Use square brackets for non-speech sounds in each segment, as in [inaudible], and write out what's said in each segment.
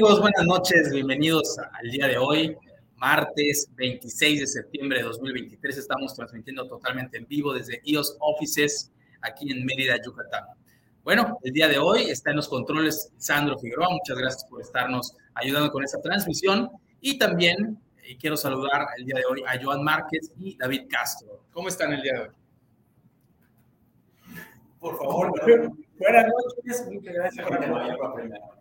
Buenas noches, bienvenidos al día de hoy, martes 26 de septiembre de 2023. Estamos transmitiendo totalmente en vivo desde IOS Offices aquí en Mérida, Yucatán. Bueno, el día de hoy está en los controles Sandro Figueroa. Muchas gracias por estarnos ayudando con esta transmisión. Y también eh, quiero saludar el día de hoy a Joan Márquez y David Castro. ¿Cómo están el día de hoy? Por favor, buenas noches. Muchas gracias por la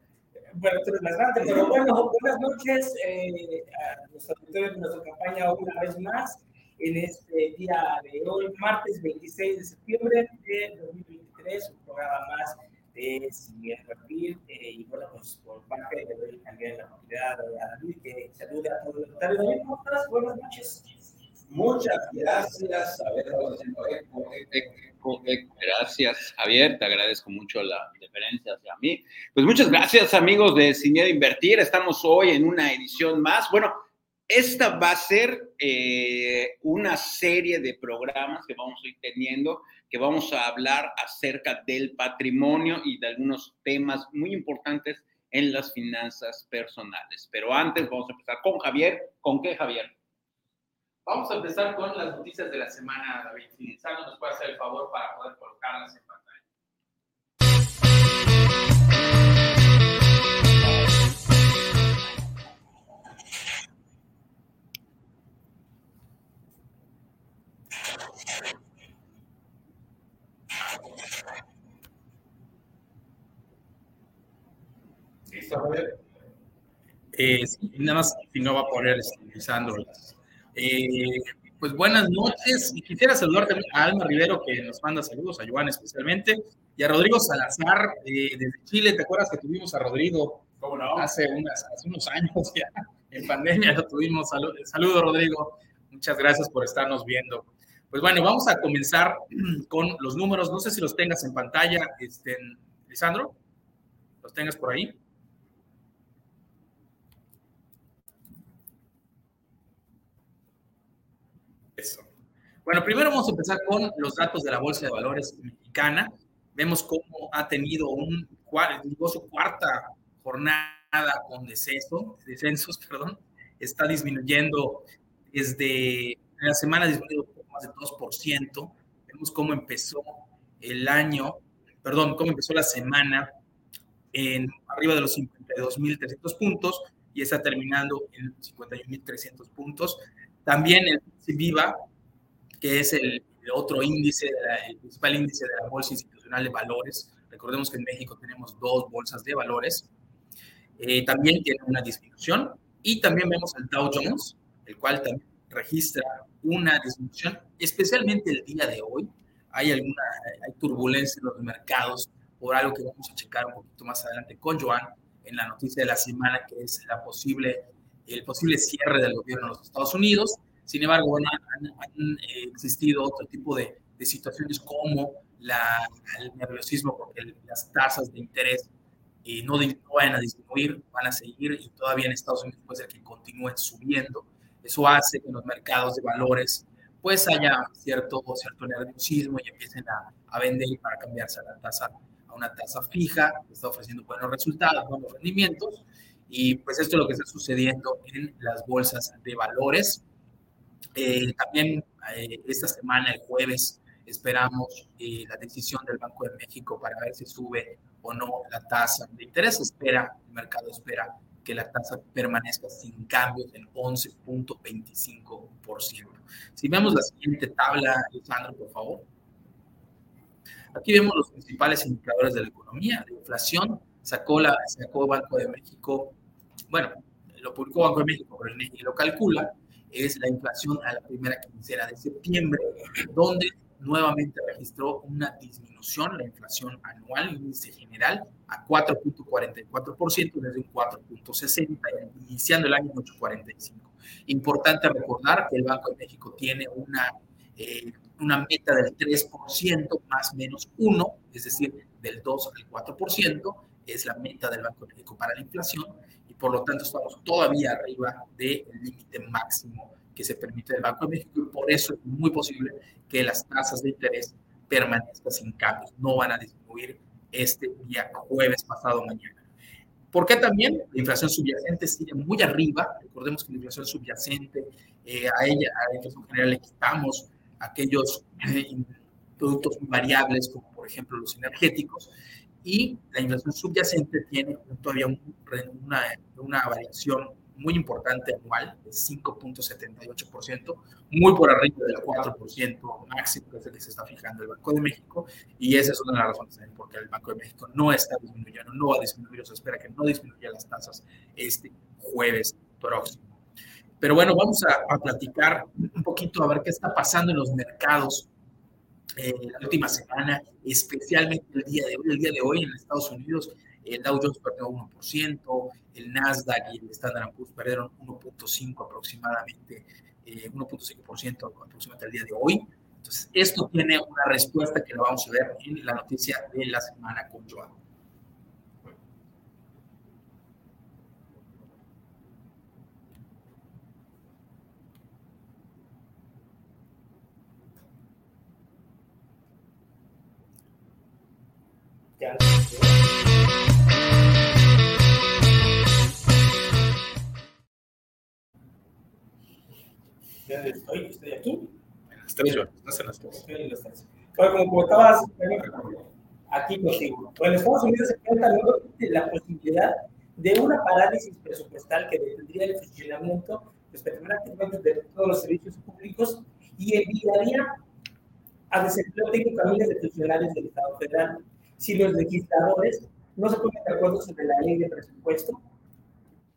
bueno, tú eres grande, pero bueno, buenas noches eh, a los auditores de nuestra campaña una vez más en este día de hoy, martes 26 de septiembre de 2023, un programa más de Sin Perfil. Eh, y bueno, pues por parte de doy también la oportunidad a David que salude a todos los. David, ¿cómo estás? Buenas noches. Muchas gracias. A ver, Gracias, Javier. Te agradezco mucho la deferencia hacia mí. Pues muchas gracias, amigos de Sin Miedo Invertir. Estamos hoy en una edición más. Bueno, esta va a ser eh, una serie de programas que vamos a ir teniendo, que vamos a hablar acerca del patrimonio y de algunos temas muy importantes en las finanzas personales. Pero antes vamos a empezar con Javier. ¿Con qué, Javier? Vamos a empezar con las noticias de la semana, David. Si Sandro nos puede hacer el favor para poder colocarlas en pantalla. Eh, sí, nada más, si no va a poner utilizando las eh, pues buenas noches y quisiera saludar también a Alma Rivero que nos manda saludos, a Joan especialmente, y a Rodrigo Salazar eh, desde Chile. ¿Te acuerdas que tuvimos a Rodrigo hace, unos años ya? En pandemia lo tuvimos. Saludos, Rodrigo. Muchas gracias por estarnos viendo. Pues bueno, vamos a comenzar con los números. No sé si los tengas en pantalla, este, Lisandro. ¿Los tengas por ahí? Bueno, primero vamos a empezar con los datos de la Bolsa de Valores mexicana. Vemos cómo ha tenido un, su cuarta jornada con descenso, descensos, [laughs] perdón, está disminuyendo desde la semana poco más de 2%. Vemos cómo empezó el año, perdón, cómo empezó la semana en arriba de los 52.300 puntos y está terminando en 51.300 puntos. También el Viva, que es el, otro índice, el principal índice de la Bolsa Institucional de Valores. Recordemos que en México tenemos dos bolsas de valores. Eh, también tiene una disminución. Y también vemos el Dow Jones, el cual también registra una disminución, especialmente el día de hoy. Hay alguna hay turbulencia en los mercados por algo que vamos a checar un poquito más adelante con Joan en la noticia de la semana, que es la posible, el posible cierre del gobierno de los Estados Unidos sin embargo, bueno, han, eh, existido otro tipo de, situaciones como la, el nerviosismo porque las tasas de interés eh, no, van a disminuir, van a seguir y todavía en Estados Unidos puede ser que continúen subiendo. Eso hace que en los mercados de valores pues haya cierto, cierto nerviosismo y empiecen a, a vender para cambiarse a la tasa a una tasa fija, que está ofreciendo buenos resultados, buenos rendimientos. Y pues esto es lo que está sucediendo en las bolsas de valores. Eh, también eh, esta semana, el jueves, esperamos eh, la decisión del Banco de México para ver si sube o no la tasa de interés. Espera, el mercado espera que la tasa permanezca sin cambios en 11.25%. Si vemos la siguiente tabla, Alejandro, por favor. Aquí vemos los principales indicadores de la economía. La inflación sacó, la, sacó Banco de México, bueno, lo publicó Banco de México, pero el lo calcula es la inflación a la primera quincena de septiembre, donde nuevamente registró una disminución, la inflación anual, índice general, a 4.44% desde un 4.60, iniciando el año en 8.45. Importante recordar que el Banco de México tiene una, eh, una meta del 3% más menos 1, es decir, del 2 al 4%, es la meta del Banco de México para la inflación, por lo tanto estamos todavía arriba del límite máximo que se permite del Banco de México y por eso es muy posible que las tasas de interés permanezcan sin cambios, no van a disminuir este día jueves pasado mañana. ¿Por qué también? La inflación subyacente sigue muy arriba. Recordemos que la inflación subyacente, eh, a ella, a la inflación general, le quitamos aquellos eh, productos variables, como por ejemplo los energéticos, y la inflación subyacente tiene todavía una, una variación muy importante anual, de 5.78%, muy por arriba del 4% máximo que es el que se está fijando el Banco de México, y esa es una de las razones también porque el Banco de México no está disminuyendo, no va a disminuir, se espera que no disminuya las tasas este jueves próximo. Pero bueno, vamos a, a platicar un poquito a ver qué está pasando en los mercados eh, la última semana, especialmente el día de hoy. El día de hoy en Estados Unidos el Dow Jones perdió 1%, el Nasdaq y el Standard Poor's perdieron 1.5 aproximadamente, 1.5% eh, aproximadamente el día de hoy. Entonces, esto tiene una respuesta que lo vamos a ver en la noticia de la semana con Joan. Estoy, estoy aquí. Las tres, estás en las tres. Estoy en las tres. Bueno, como comentabas, aquí contigo. Bueno, Estados Unidos se cuenta de la posibilidad de una parálisis presupuestal que detendría el funcionamiento prácticamente de todos los servicios públicos y enviaría a desempleo técnico a miles de funcionarios del Estado federal si los legisladores no se ponen de acuerdo sobre la ley de presupuesto,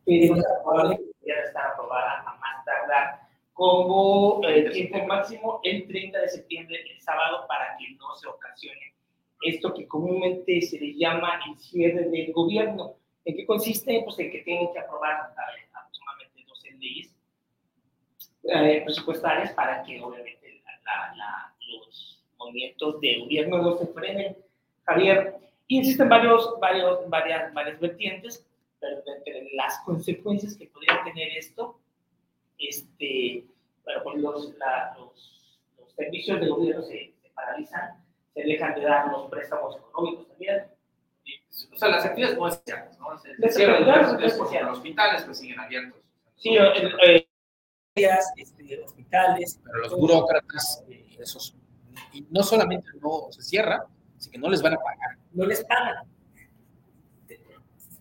que es probable que ya está aprobada a más tardar como el tiempo máximo el 30 de septiembre, el sábado, para que no se ocasione esto que comúnmente se le llama el cierre del gobierno. ¿En qué consiste? Pues en que tienen que aprobar aproximadamente 12 leyes eh, presupuestales para que obviamente los movimientos de gobierno no se frenen. Javier, y existen varios, varios, varias, varias vertientes, pero las consecuencias que podría tener esto este, bueno, pues los, los, los, servicios de gobierno se, paralizan, se dejan de dar los préstamos económicos también. O sea, las actividades no esenciales, ¿no? Se, se cierran los, los hospitales pues siguen abiertos. Sí, eh, este, hospitales. Pero los burócratas, eh, esos, y no solamente no se cierra, sino que no les van a pagar. No les pagan.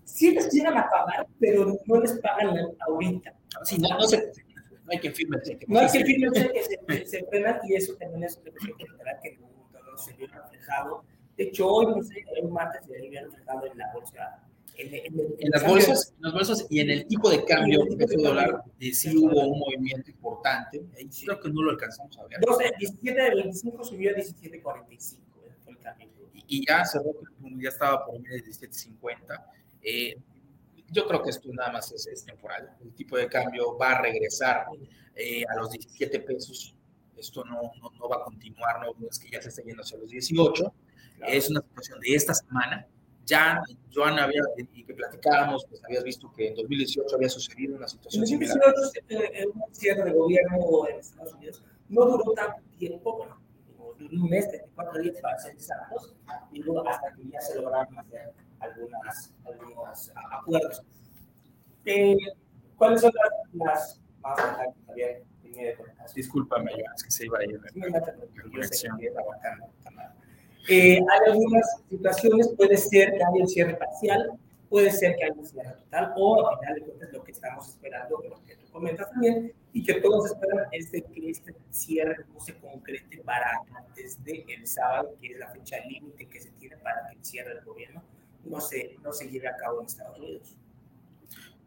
Sí les llegan a pagar, pero no les pagan ahorita. Sí, no, no se, no hay que firme el. No hay que firme el cheque, se, se frena y eso también es lo que tendrá que no se vio reflejado. De hecho, hoy, no sé, el martes se vio reflejado en la bolsa. En, en, en, las bolsas, en las bolsas y en el tipo de cambio peso dólar sí hubo un movimiento importante. Creo que no lo alcanzamos a ver. 12, 17 de 25 subió a 17.45 el cambio. Y, ya cerró, ya estaba por medio de 17.50. Eh, yo creo que esto nada más es, temporal. El tipo de cambio va a regresar eh, a los 17 pesos. Esto no, no, va a continuar, no es que ya se esté yendo hacia los 18. Es una situación de esta semana. Ya, Joan, había, y que platicábamos, pues habías visto que en 2018 había sucedido una situación en 2018, similar. un cierre de gobierno en Estados Unidos no duró tanto tiempo, un mes, cuatro días para ser exactos, y luego hasta que ya se lograron hacer algunas, algunos acuerdos. Eh, ¿Cuáles son las, más importantes, Javier? Discúlpame, es que se iba a ir. Eh, hay algunas situaciones, puede ser que haya un cierre parcial, puede ser que un cierre total, o al final de cuentas lo que estamos esperando, lo que tú comentas también, y que todos esperan es de que este cierre no se concrete para antes del el sábado, que es la fecha límite que se tiene para que cierre el gobierno no se, no se lleve a cabo en Estados Unidos.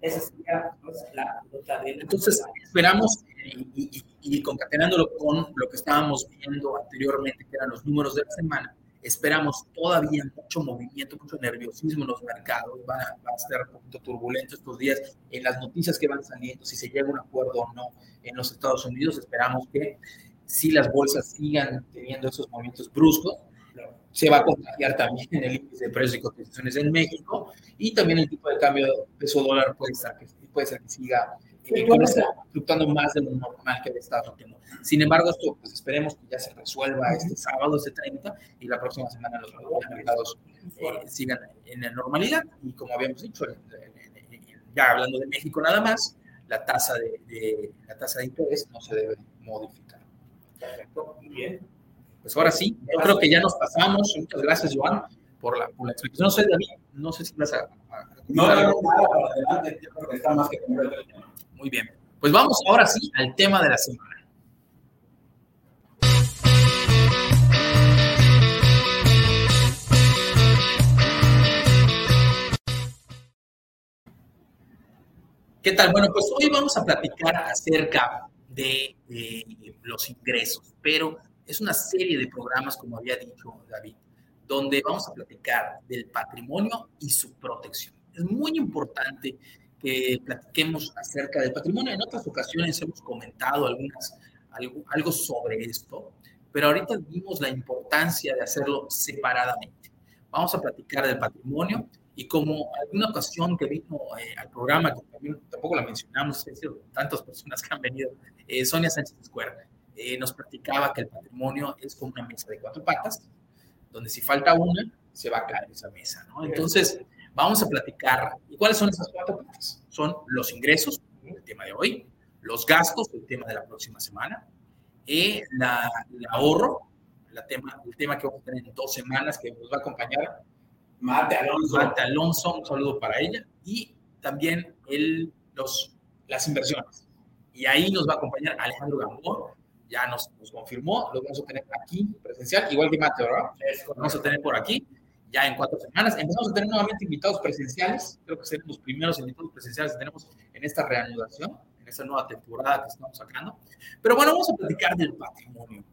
Esa sería pues, la nota de... Entonces, esperamos, y, y, concatenándolo con lo que estábamos viendo anteriormente, que eran los números de la semana, esperamos todavía mucho movimiento, mucho nerviosismo en los mercados, va a ser un poquito turbulento estos días en las noticias que van saliendo, si se llega a un acuerdo o no en los Estados Unidos, esperamos que si las bolsas sigan teniendo esos movimientos bruscos, se va a contagiar también el índice de precios y cotizaciones en México y también el tipo de cambio peso dólar puede que, puede ser que siga eh, fluctuando más de lo normal que está estado Sin embargo, esto, pues esperemos que ya se resuelva este sábado, este 30, y la próxima semana los, mercados eh, sigan en la normalidad. Y como habíamos dicho, ya hablando de México nada más, la tasa de, la tasa de interés no se debe modificar. Perfecto, muy bien. Pues ahora sí, yo creo que ya nos pasamos. Muchas gracias, Joan, por la, por la explicación. No sé, David, no sé si vas a... no, no, no, para adelante, yo creo que está más que completo el tema. Muy bien. Pues vamos ahora sí al tema de la semana. ¿Qué tal? Bueno, pues hoy vamos a platicar acerca de, los ingresos, pero es una serie de programas, como había dicho David, donde vamos a platicar del patrimonio y su protección. Es muy importante que platiquemos acerca del patrimonio. En otras ocasiones hemos comentado algunas, algo, algo sobre esto, pero ahorita vimos la importancia de hacerlo separadamente. Vamos a platicar del patrimonio y como alguna ocasión que vino eh, al programa, que también, tampoco la mencionamos, es decir, tantas personas que han venido, eh, Sonia Sánchez Escuerda, eh, nos platicaba que el patrimonio es como una mesa de cuatro patas, donde si falta una, se va a caer esa mesa, ¿no? Entonces, Vamos a platicar. ¿Y cuáles son esas cuatro partes? Son los ingresos, el tema de hoy, los gastos, el tema de la próxima semana, y la, el ahorro, la tema, el tema que vamos a tener en dos semanas, que nos va a acompañar Mate Alonso. Mate Alonso, un saludo para ella, y también el, los, las inversiones. Y ahí nos va a acompañar Alejandro Gamboa, ya nos, nos confirmó, lo vamos a tener aquí presencial, igual que Mate, ¿verdad? Vamos a tener por aquí ya en cuatro semanas. Empezamos a tener nuevamente invitados presenciales, creo que serán los primeros invitados presenciales que tenemos en esta reanudación, en esta nueva temporada que estamos sacando. Pero bueno, vamos a platicar del patrimonio.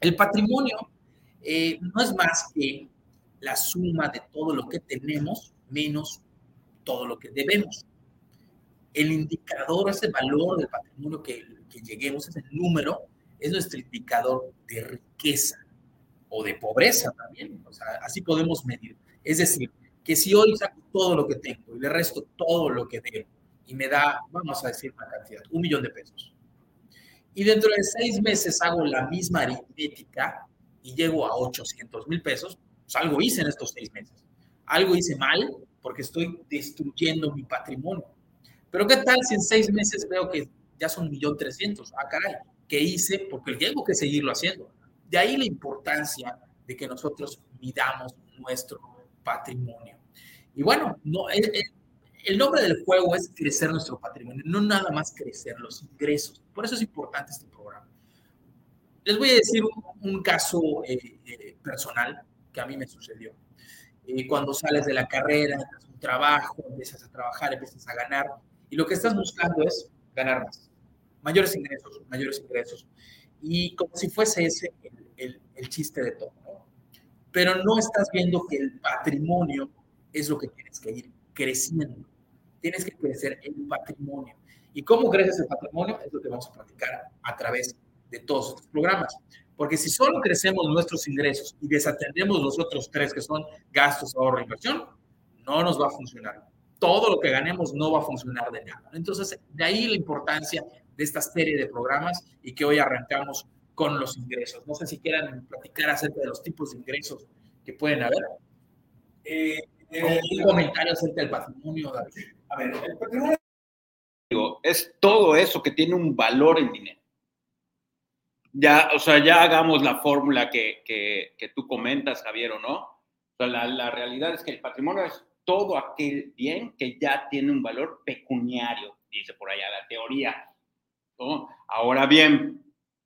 El patrimonio eh, no es más que la suma de todo lo que tenemos menos todo lo que debemos. El indicador, ese valor del patrimonio que, que lleguemos, ese número, es nuestro indicador de riqueza o de pobreza también. O sea, así podemos medir. Es decir, que si hoy saco todo lo que tengo y le resto todo lo que debo y me da, vamos a decir una cantidad, un millón de pesos. Y dentro de seis meses hago la misma aritmética y llego a 800 mil pesos, pues algo hice en estos seis meses. Algo hice mal porque estoy destruyendo mi patrimonio. Pero ¿qué tal si en seis meses veo que ya son un millón trescientos? Ah, caray, ¿qué hice? Porque tengo que seguirlo haciendo. De ahí la importancia de que nosotros midamos nuestro patrimonio. Y bueno, no, el, nombre del juego es crecer nuestro patrimonio, no nada más crecer los ingresos. Por eso es importante este programa. Les voy a decir un, caso eh, eh, personal que a mí me sucedió. Eh, cuando sales de la carrera, entras un trabajo, empiezas a trabajar, empiezas a ganar, y lo que estás buscando es ganar más, mayores ingresos, mayores ingresos. Y como si fuese ese el, chiste de todo. Pero no estás viendo que el patrimonio es lo que tienes que ir creciendo. Tienes que crecer el patrimonio. ¿Y cómo creces el patrimonio? Es lo que vamos a platicar a través de todos estos programas. Porque si solo crecemos nuestros ingresos y desatendemos los otros tres, que son gastos, ahorro inversión, no nos va a funcionar. Todo lo que ganemos no va a funcionar de nada. Entonces, de ahí la importancia de esta serie de programas y que hoy arrancamos con los ingresos. No sé si quieran platicar acerca de los tipos de ingresos que pueden haber. Eh, eh un comentario acerca del patrimonio, A ver, el patrimonio es todo eso que tiene un valor en dinero. Ya, o sea, ya hagamos la fórmula que, que, que tú comentas, Javier, ¿o no? O sea, la, la, realidad es que el patrimonio es todo aquel bien que ya tiene un valor pecuniario, dice por allá la teoría. ¿No? Ahora bien,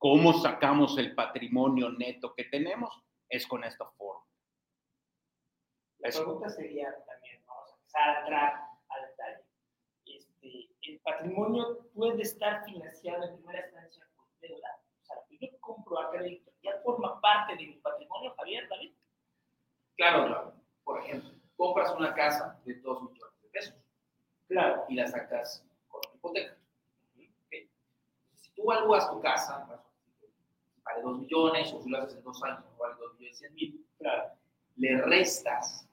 ¿Cómo sacamos el patrimonio neto que tenemos? Es con esta forma. La pregunta sería también, vamos a empezar a entrar al detalle. Este, el patrimonio puede estar financiado en primera instancia con deuda. O sea, yo compro a crédito, ya forma parte de mi patrimonio, Javier, David. Claro, claro. Por ejemplo, compras una casa de 2 millones de pesos. Claro. Y la sacas con hipoteca. Tú evalúas tu casa, vale 2 millones, o si lo haces en dos años, vale 2 millones 100 mil, claro, le restas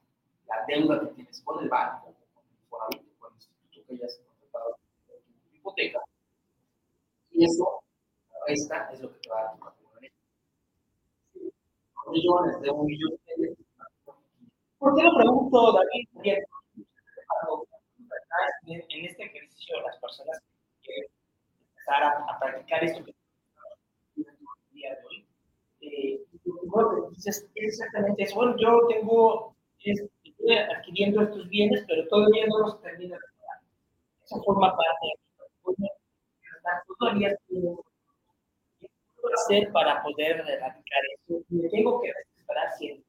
la deuda que tienes con el banco, con el con el instituto que hayas contratado tu hipoteca. Y eso, esta es lo que te va a dar tu patrimonio. Millones de un millón de ¿Por qué lo pregunto, David? En este ejercicio, las personas que empezar a, practicar esto que día de hoy, eh, dices exactamente eso. Bueno, yo tengo, estoy adquiriendo estos bienes, pero todavía no los termino de pagar. Eso forma parte de mi todavía tengo ¿Qué puedo hacer para poder erradicar eso? Me tengo que esperar siempre.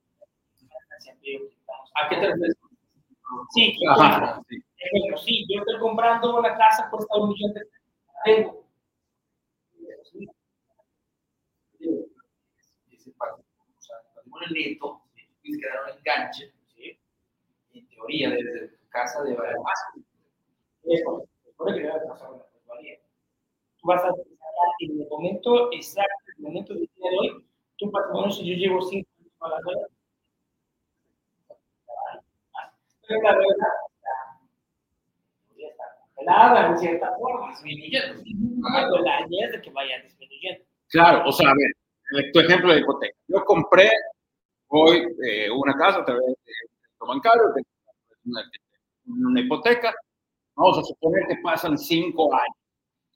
¿A qué te refieres? Sí, Ajá, sí. Ejemplo, sí, yo estoy comprando una casa, cuesta un millón de pesos. Tengo. Patrimonio neto, que dar un enganche, en teoría, desde tu casa de más. Tú vas a en el momento exacto, en el momento del día de hoy, tu patrimonio, si yo llevo 5 años pagando, la está congelada en cierta forma, disminuyendo. La idea es de que vaya disminuyendo. Claro, o sea, a ver, tu ejemplo de hipoteca. Yo compré hoy eh, una casa a través de bancario, una, una hipoteca. Vamos a suponer que pasan cinco años.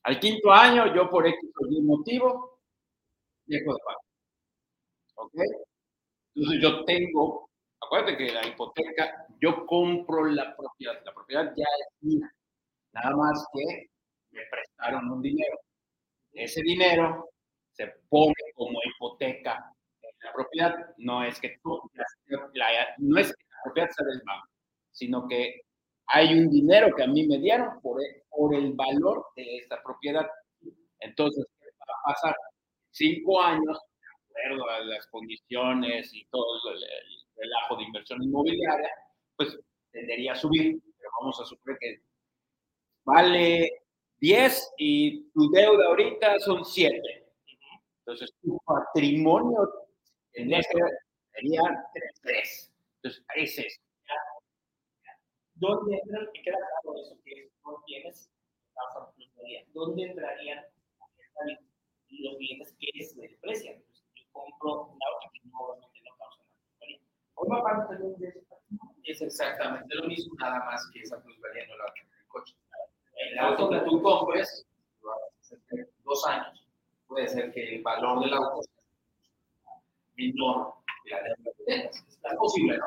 Al quinto año, yo por X o Y motivo, dejo de pagar. ¿Ok? Entonces yo tengo Acuérdate que la hipoteca, yo compro la propiedad, la propiedad ya es mía, nada más que me prestaron un dinero. Ese dinero se pone como hipoteca en la propiedad, no es que tú, la, no es que la propiedad sea del banco, sino que hay un dinero que a mí me dieron por el, por el valor de esta propiedad. Entonces, ¿qué va a pasar? Cinco años, de acuerdo a las condiciones y todo el, relajo de inversión inmobiliaria, pues tendería a subir, pero vamos a suponer que vale 10 y tu deuda ahorita son 7. Entonces tu patrimonio en este sería 3. Entonces, ese es. ¿Dónde entra, y queda claro eso que no tienes ¿Dónde entrarían los bienes que se desprecian? Yo compro un auto que no Forma parte también de ese patrimonio. Es exactamente lo mismo, nada más que esa plusvalía no la tiene el coche. El auto que tú compres, dos años, puede ser que el valor del auto sea menor que la deuda que tengas. Es posible, ¿no?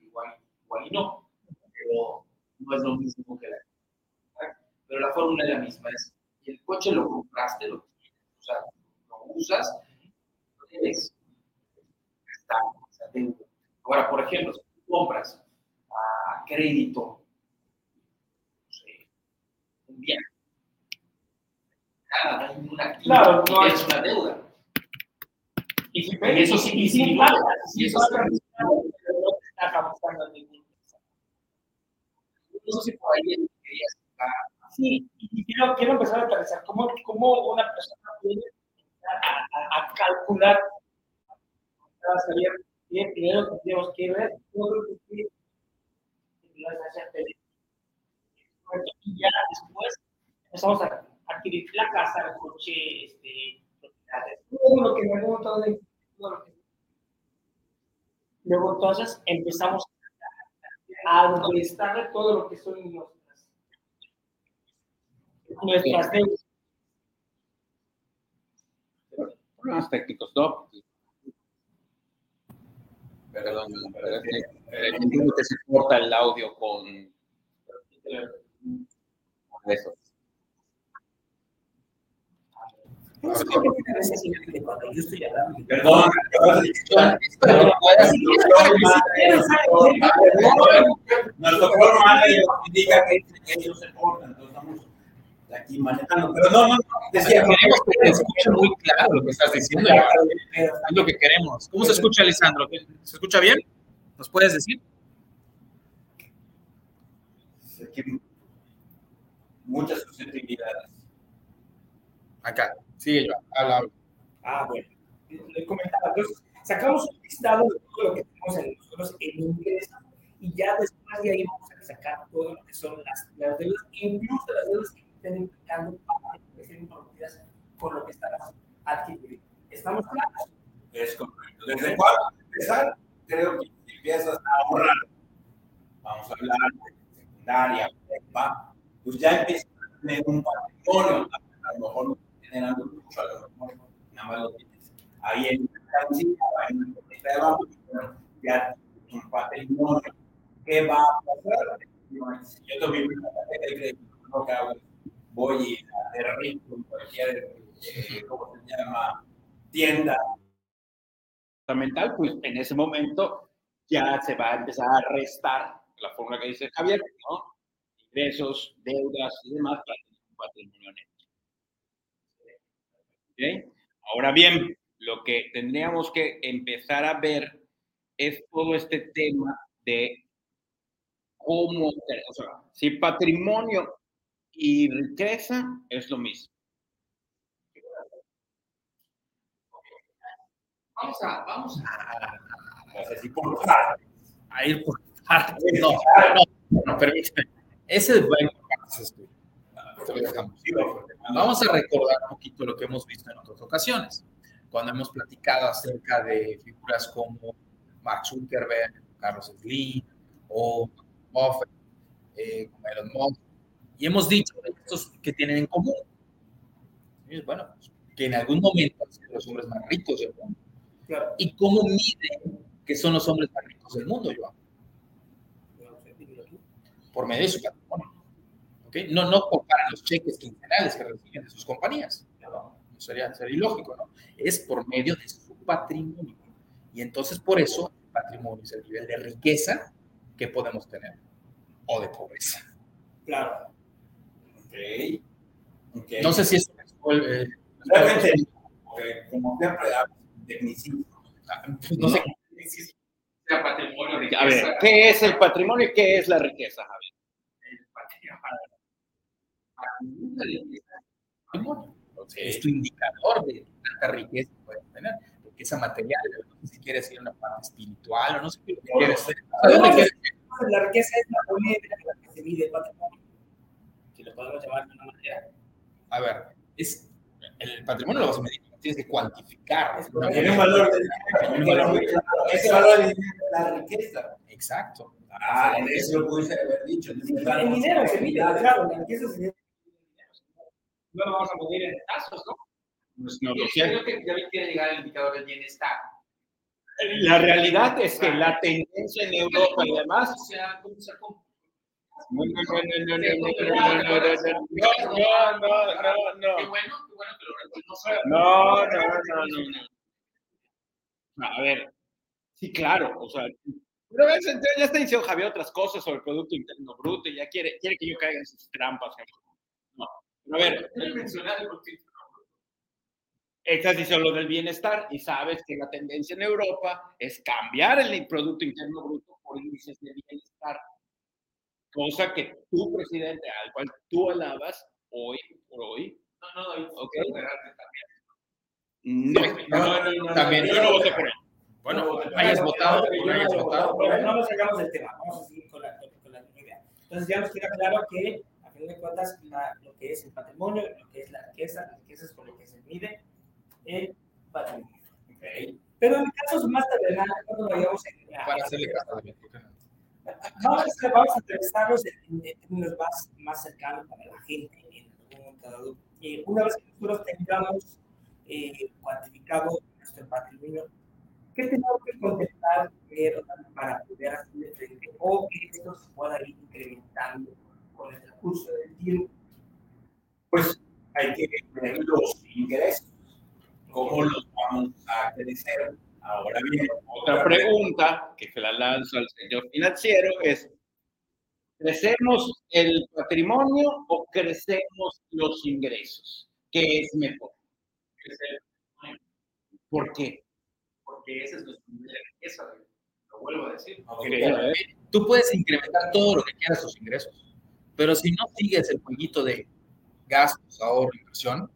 Igual, igual y no, pero no es lo mismo que la Pero la fórmula es la misma, es el coche lo compraste, lo o sea, lo usas, lo tienes, está Ahora, por ejemplo, si tú compras a crédito viaje, nada, no activo, claro, no es una deuda. Y, si, y eso sí, y pagas, y eso sí, no está causando ningún no sé si por ahí querías Sí, y quiero, quiero empezar a aterrizar. Cómo, cómo una persona puede a, a, a calcular, Bien, primero tendríamos que ver que y ya después empezamos a adquirir la casa, el coche, este, propiedades, todo lo que me todo, todo lo que Luego entonces empezamos a administrar todo lo que son nuestras, nuestras deudas. Problemas técnicos, ¿no? Perdón, pero es que se corta el audio con, eso. Perdón, nuestro programa indica que ellos se cortan, entonces estamos aquí manejando. Pero no, no, decía, queremos que se escuche muy claro lo que estás diciendo. Es lo que queremos. ¿Cómo se escucha, Lisandro? ¿Se escucha bien? ¿Nos puedes decir? Muchas susceptibilidades. Acá, sigue yo, habla, Ah, bueno. Le comentaba, entonces, sacamos un listado de todo lo que tenemos en nosotros en ingreso y ya después de ahí vamos a sacar todo lo que son las, las deudas, incluso las deudas que estén implicando para que estén comprometidas con lo que estarás adquiriendo. ¿Estamos claros? Es correcto. ¿Desde cuándo empezar? Creo que empiezas a ahorrar, vamos a hablar de secundaria, prepa, pues ya empiezas a tener un patrimonio, a lo mejor no generando mucho, a lo mejor nada más lo tienes ahí en cancilla, en la de abajo, ya un patrimonio. ¿Qué va a pasar? Si yo tengo mi tarjeta de crédito, lo que en cualquier, eh, ¿cómo se llama? Tienda fundamental, pues en ese momento ya se va a empezar a restar la fórmula que dice Javier, ¿no? Ingresos, deudas y demás para tener un patrimonio neto. Ahora bien, lo que tendríamos que empezar a ver es todo este tema de cómo, o sea, si patrimonio y riqueza es lo mismo. Vamos a, vamos a, partes. a ir por partes. No, no, no, permíteme. Ese va en partes. Te lo dejamos. Vamos a recordar un poquito lo que hemos visto en otras ocasiones, cuando hemos platicado acerca de figuras como Mark Zuckerberg, Carlos Slim o Buffett, eh, como Elon Musk, y hemos dicho estos que tienen en común. Y bueno, que en algún momento han sido los hombres más ricos del mundo. Claro. ¿Y cómo miden que son los hombres más ricos del mundo, Joan? Por medio de su patrimonio. ¿ok? No, no comparan los cheques quincenales que reciben de sus compañías. No, no sería, sería ilógico, ¿no? Es por medio de su patrimonio. Y entonces, por eso, el patrimonio es el nivel de riqueza que podemos tener. O de pobreza. Claro. Ok. Ok. No sé si eso eh, Realmente, como siempre, tecnicismo. no sé sea patrimonio, riqueza. A ver, ¿qué es el patrimonio y qué es la riqueza, Javier? el patrimonio. patrimonio. Es tu indicador de tanta riqueza que puedes tener. Riqueza material, no sé si quieres ir a una parte espiritual o no sé qué quieres hacer. ¿A dónde quieres ir? La riqueza es la moneda en la que se mide el patrimonio. Si lo podemos llamar de una manera. A ver, es, el patrimonio lo vas a medir, tienes que cuantificar. Es ¿no? un valor de Tiene un valor. Ese valor es la riqueza. Exacto. Ah, en eso lo pudiese haber dicho. Sí, En dinero se mide, claro, la riqueza se mide. No lo vamos a medir en tazos, ¿no? Pues no lo creo que David quiere llegar al indicador del bienestar. La realidad es que la tendencia en Europa y demás O sea, ¿cómo se com- no, no, no, no, no, no, no, no. Qué bueno, qué bueno que lo No, no, no, no, A ver, sí, claro, o sea, pero ves, entonces ya está diciendo Javier otras cosas sobre el Producto Interno Bruto y ya quiere, quiere que yo caiga en sus trampas. No, a ver. Estás diciendo lo del bienestar y sabes que la tendencia en Europa es cambiar el Producto Interno Bruto por índices de bienestar cosa que tu presidente, al cual tú alabas, hoy por hoy, No, no, David, Ok. esperarte también. no, no, no, no, También. yo no voté por él. Bueno, hayas votado no hayas votado. No nos salgamos del tema, vamos a seguir con la, con la idea. Entonces ya nos queda claro que, a fin de cuentas, la- lo que es el patrimonio, lo que es la riqueza, la riqueza es con lo que se mide el patrimonio. Pero en casos más terrenales, cuando vayamos en, Para hacerle caso a David, porque- vamos, a, entrevistarnos en, términos más, más cercanos para la gente. En dado. Eh, una vez que nosotros tengamos eh, cuantificado nuestro patrimonio, ¿qué tenemos que contemplar primero para poder hacerle frente o que esto se pueda ir incrementando con el transcurso del tiempo? Pues hay que ver los ingresos. ¿Cómo los vamos a crecer? Ahora bien, Otra pregunta que se la lanzo al señor financiero es, ¿crecemos el patrimonio o crecemos los ingresos? ¿Qué es mejor? Crecer, ¿Por qué? Porque ese es nuestro nivel de riqueza. Lo vuelvo a decir. Ok, ¿eh? Tú puedes incrementar todo lo que quieras tus ingresos, pero si no sigues el jueguito de gastos, ahorro, inversión,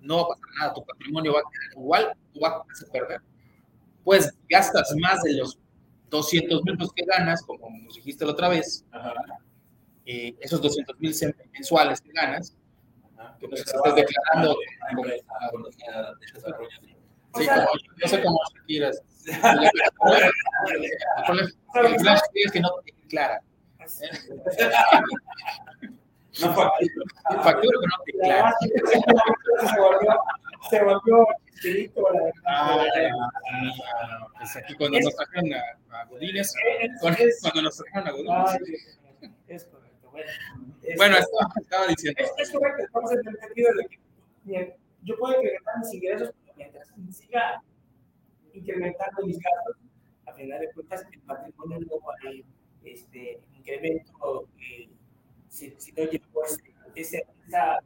no va a pasar nada. Tu patrimonio va a quedar igual, tú vas a perder. Pues gastas más de los 200 mil pesos que ganas, como nos dijiste la otra vez, Ajá. eh, esos 200 mil mensuales que ganas, que nos estés declarando. Sí, como, yo sé cómo Shakira. Con las las que no te declara. [laughs] No factura. Factura que no te declara. Se volvió, se volvió espíritu, la verdad. Ah, ah, pues aquí cuando nos trajeron a, a Godínez, cuando, nos trajeron a Ay, Godínez. es correcto. Bueno, Bueno, esto estaba diciendo. es, es correcto. Estamos en el sentido de que bien, yo puedo incrementar mis ingresos pero mientras siga incrementando mis gastos. A final de cuentas, el patrimonio no va a ir, este, incremento eh, si, si no llevo ese, ese- esa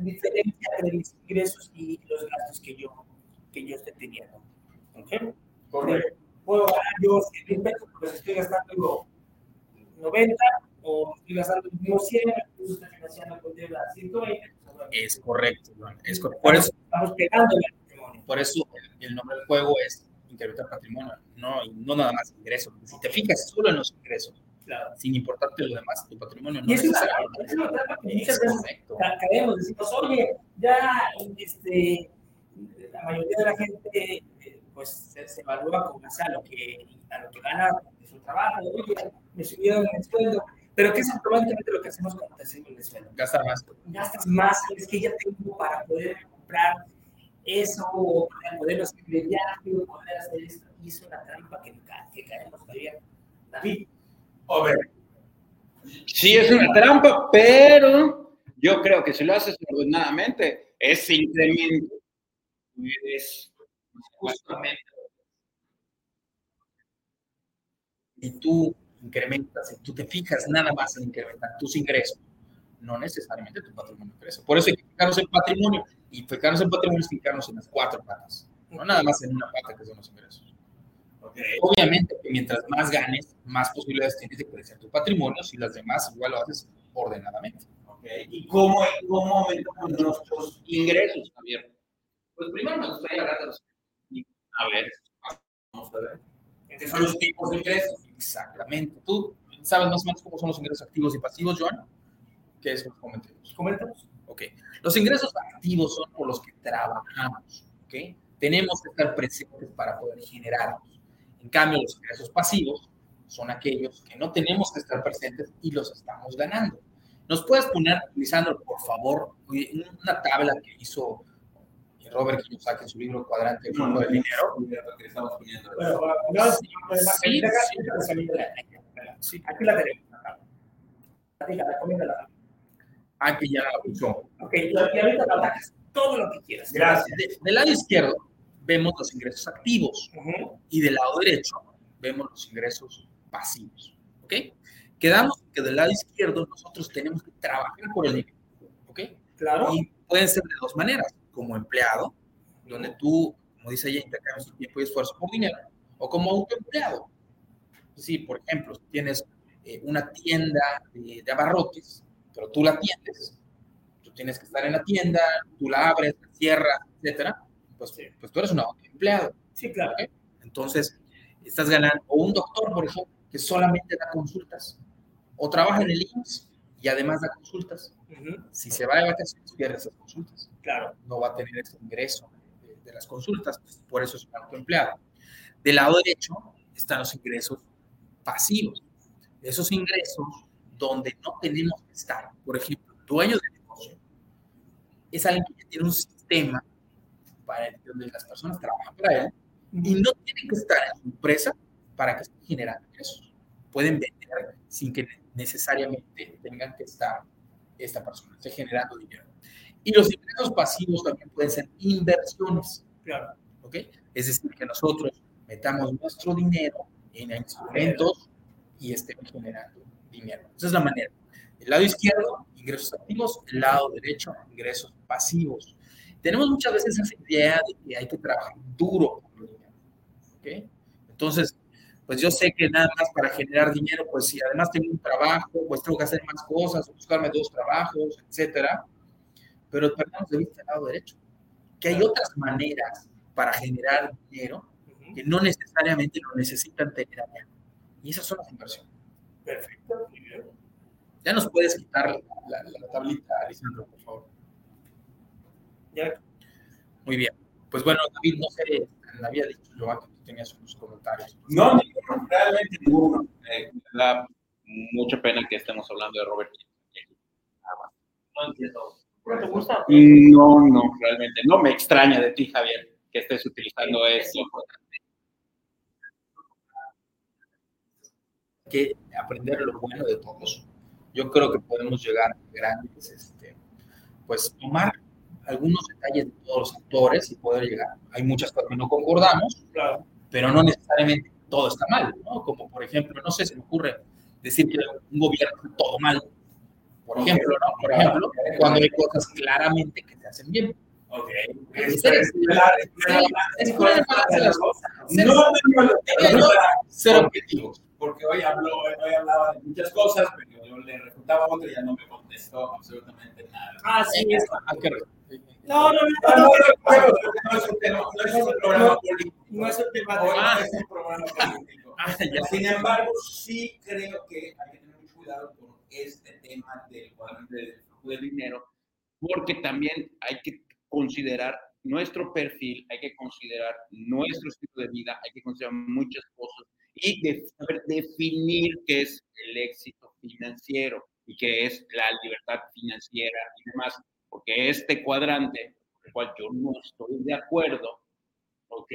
diferencia entre mis ingresos y los gastos que yo, que yo esté teniendo. ¿Ok? Correcto. Puedo ganar yo 100 mil pesos, pues estoy gastando 90 o estoy gastando el mismo 100, incluso estoy financiando con deuda 120. pues, Es correcto, Iván, es correcto. Por eso, Estamos pegando el patrimonio. por eso el, el nombre del juego es incrementar patrimonio, no, no nada más ingresos. Si te fijas solo en los ingresos, Claro. sin importarte lo demás, tu patrimonio no Y es una, necesariamente es una trampa que es muchas veces caemos, decimos, oye, ya este, la mayoría de la gente eh, pues se, se evalúa con base a lo que, a lo que gana de su trabajo, oye, me subieron el sueldo, pero ¿qué es automáticamente lo que hacemos cuando te suben el sueldo? Gasta más. Gastas más, es que ya tengo para poder comprar eso, o para poder hacer el viaje, o poder hacer esto, y es una trampa que, que caemos todavía. David, A ver, Sí, es una trampa, pero yo creo que si lo haces ordenadamente, ese incremento es Justamente. Y tú incrementas, si tú te fijas nada más en incrementar tus ingresos, no necesariamente tu patrimonio crece. Por eso hay que fijarnos en patrimonio. Y fijarnos en patrimonio es fijarnos en las cuatro patas, no nada más en una pata que son los ingresos. Obviamente que mientras más ganes, más posibilidades tienes de crecer tu patrimonio, si las demás igual lo haces ordenadamente. ok. ¿Y cómo, cómo aumentamos nuestros ingresos, Javier. Pues primero me gustaría hablar de los. A ver, vamos a ver? ¿Qué son los tipos de ingresos? Exactamente. ¿Tú sabes más o menos cómo son los ingresos activos y pasivos, Joan? ¿Qué es lo que comentemos? comentamos. Ok. Los ingresos activos son por los que trabajamos. ¿ok? Tenemos que estar presentes para poder generarlos. En cambio, los ingresos pasivos son aquellos que no tenemos que estar presentes y los estamos ganando. ¿Nos puedes poner, Lisandro, por favor, una tabla que hizo Robert Kiyosaki en su libro Cuadrante del Fondo del Dinero? pues. Aquí la tenemos. coméntala. Ah, que ya la puso. Ok, y ahorita la atacas todo lo que quieras. Gracias. De- del lado izquierdo vemos los ingresos activos Ujú. y del lado derecho vemos los ingresos pasivos. ¿Ok? Quedamos que del lado izquierdo nosotros tenemos que trabajar por el dinero. ¿Ok? Claro. Y pueden ser de dos maneras, como empleado, donde tú, como dice ella, intercambias tu tiempo y esfuerzo por dinero, o como autoempleado. Sí, por ejemplo, si tienes eh, una tienda de, de abarrotes, pero tú la atiendes, tú tienes que estar en la tienda, tú la abres, la cierras, etcétera, pues, pues tú eres un autoempleado. Sí, claro. Entonces, estás ganando, o un doctor, por ejemplo, que solamente da consultas, o trabaja en el IMSS y además da consultas. Si se va de vacaciones, pierde esas consultas. Claro. No va a tener ese ingreso de, de las consultas, por eso es un autoempleado. Del lado derecho están los ingresos pasivos. Esos ingresos donde no tenemos que estar. Por ejemplo, dueño del negocio es alguien que tiene un sistema para el- donde las personas trabajan para él y no tienen que estar en su empresa para que estén generando ingresos. Pueden vender sin que necesariamente tengan que estar esta persona, esté generando dinero. Y los ingresos pasivos también pueden ser inversiones, Claro. ¿ok? Es decir, que nosotros metamos nuestro dinero en instrumentos y estemos generando dinero. Esa es la manera. El lado izquierdo, ingresos activos, el lado derecho, ingresos pasivos. Tenemos muchas veces esa idea de que hay que trabajar duro por el dinero, ¿ok? Entonces, pues yo sé que nada más para generar dinero, pues si además tengo un trabajo, pues tengo que hacer más cosas, buscarme dos trabajos, etcétera. Pero perdemos de vista el lado derecho, que hay otras maneras para generar dinero que no necesariamente lo necesitan tener allá. Y esas son las inversiones. Perfecto. Muy bien. Ya nos puedes quitar la, la- la tablita, Alessandro, por favor. Ya. Muy bien. Pues bueno, David, no sé, le había dicho yo que tú tenías unos comentarios. No, ninguno, realmente ninguno. Eh, me da mucha pena que estemos hablando de Robert. No entiendo. ¿No te gusta? No, no, realmente. No me extraña de ti, Javier, que estés utilizando esto. que aprender lo bueno de todos. Yo creo que podemos llegar a grandes, este, pues tomar algunos detalles de todos los actores y poder llegar. Hay muchas cosas que no concordamos, Claro. pero no necesariamente todo está mal, ¿no? Como por ejemplo, no sé, se me ocurre decir que un gobierno hace todo mal. Por ejemplo, ¿no? Por ejemplo, cuando hay cosas claramente que se hacen bien. Ok. Es- Es es- es ser objetivos. Porque hoy habló, hoy hablaba de muchas cosas, pero yo le refutaba otra y ya no me contestó absolutamente nada. Ah, sí, No, no, no, No, no, es un tema, no es un programa político. no es un tema Ah. es un programa político. Ah. Sin embargo, sí creo que hay que tener mucho cuidado con este tema del del flujo de dinero, porque también hay que considerar nuestro perfil, hay que considerar nuestro estilo de vida, hay que considerar muchas cosas y de- saber definir qué es el éxito financiero y qué es la libertad financiera y demás, porque este cuadrante, con el cual yo no estoy de acuerdo, ¿ok?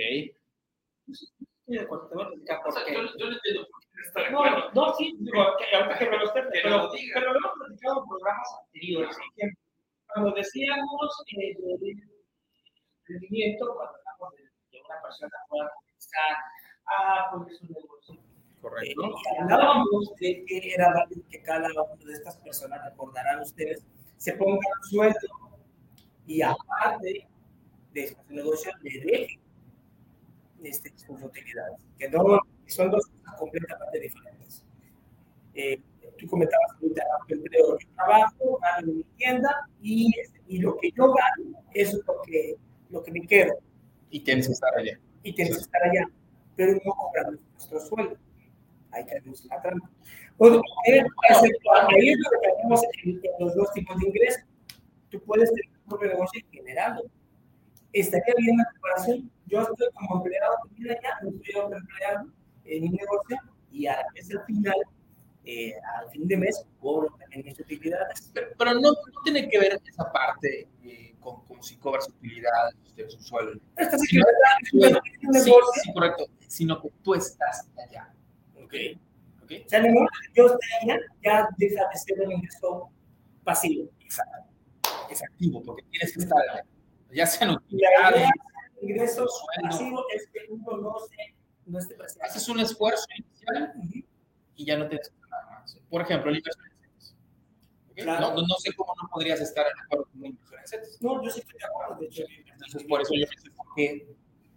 Estoy de acuerdo, te voy a explicar O por sea, qué. yo, yo no entiendo por qué está de acuerdo. no, sí, digo, que, ahorita que me lo esté, pero, pero lo hemos platicado en programas anteriores. Cuando decíamos eh, del rendimiento, cuando hablamos de, de una persona pueda comenzar a poner su negocio, Correcto. eh, hablábamos de que era válido que cada una de estas personas, recordarán ustedes, se ponga un sueldo y aparte de su negocio le deje este, sus utilidades, que no son dos cosas completamente diferentes. Eh, tú comentabas ahorita, empleo, yo trabajo, gano en mi tienda y, este, y lo que yo gano es lo que, lo que me quedo Y tienes que estar allá. y tienes que estar allá, pero no cobramos nuestro sueldo. Ahí en la trampa. Excepto ahí es en, en los dos tipos de ingresos. Tú puedes tener tu propio negocio y generarlo. Estaría bien la comparación. Yo estoy como empleado también allá, no estoy empleado en mi negocio y a la vez al final, eh, al fin de mes, cobro también mis utilidades. Pero, pero no, no tiene que ver esa parte eh, con, con si cobras utilidades, tienes un sueldo. Esta Sí, Sí, sí, correcto. Sino que tú estás allá. ¿Ok? ¿Ok? O sea, en el momento que yo esté allá, ya deja de ser un ingreso pasivo. Exacto. Es activo, porque tienes que estar allá. Ya sean Y la utilidades, ingreso pasivo es que uno no, se, no esté presente. haces un esfuerzo inicial y ya no tienes que. Por ejemplo, la inversión en CETES. ¿Ok? Claro. No, no, sé cómo no podrías estar de acuerdo con una inversión en CETES. No, yo sí estoy de acuerdo, de hecho. Entonces, por eso yo pensé, ¿por qué?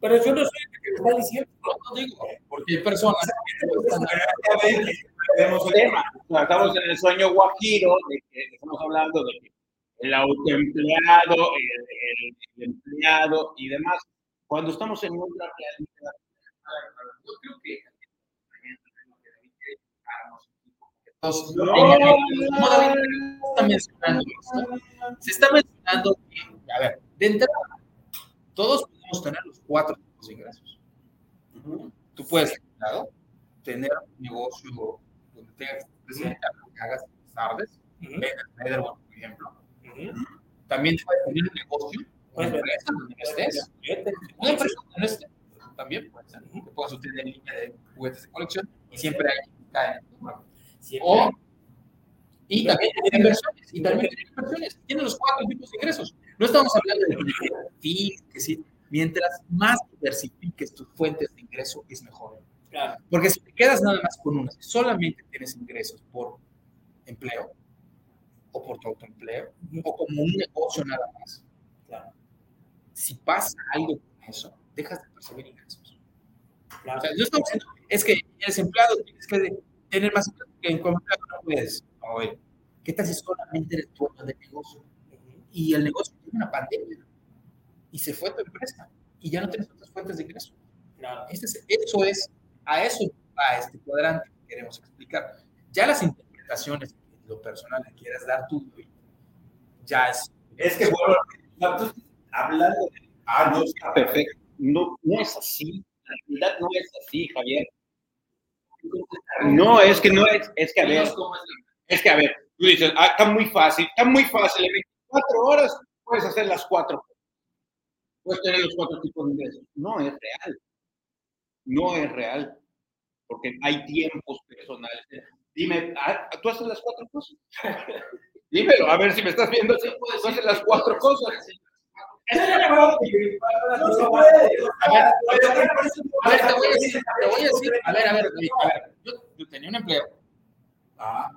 Pero yo no soy el que lo está diciendo. No, no digo, porque hay personas que Vemos el tema. Estamos en el sueño guajiro de que estamos hablando de que el autoempleado, el, el- el empleado y demás. Cuando estamos en otra realidad, Yo creo que David está mencionando esto, se está mencionando que, a ver, de entrada, todos podemos tener los cuatro tipos de ingresos. Tú puedes, claro, tener un negocio donde tengas que hagas tardes, Netherworld, por ejemplo. También puedes tener un negocio, una empresa donde no estés, una empresa donde no estés, también puede ser. Que puedas tener en línea de juguetes de colección y siempre hay caen en tu O, y también tener inversiones, y también tener inversiones. Tienen los cuatro tipos de ingresos. No estamos hablando de que sí. Mientras más diversifiques tus fuentes de ingreso, es mejor. Claro. Porque si te quedas nada más con una, solamente tienes ingresos por empleo, o por tu autoempleo, o como un negocio nada más, Claro. si pasa algo con eso, dejas de percibir ingresos. Claro. O sea, yo estoy diciendo, es que eres empleado, tienes que tener más ingresos que en como empleado no puedes. ¿qué tal si solamente eres dueño de negocio? Y el negocio tiene una pandemia y se fue tu empresa y ya no tienes otras fuentes de ingreso. Claro. Este es- eso es, a eso a este cuadrante que queremos explicar. Ya las interpretaciones lo personal le quieras dar tú, ya es. Es que, bueno, hablando de. Ah, no, está Perfecto. No, no es así. La realidad no es así, Javier. No, es que no es, es que a ver, es que a ver, tú dices, ah, está muy fácil, está muy fácil, en 24 horas puedes hacer las cuatro. Puedes tener los cuatro tipos de ingresos. No es real. No es real. Porque hay tiempos personales. Dime, ah, ¿tú haces las cuatro cosas? [laughs] Dímelo, a ver si me estás viendo. ¿Tú haces las cuatro cosas? No se puede. A ver, a ver, te voy a decir, te voy a decir, a ver, a ver, a ver, yo, yo tenía un empleo, Ah,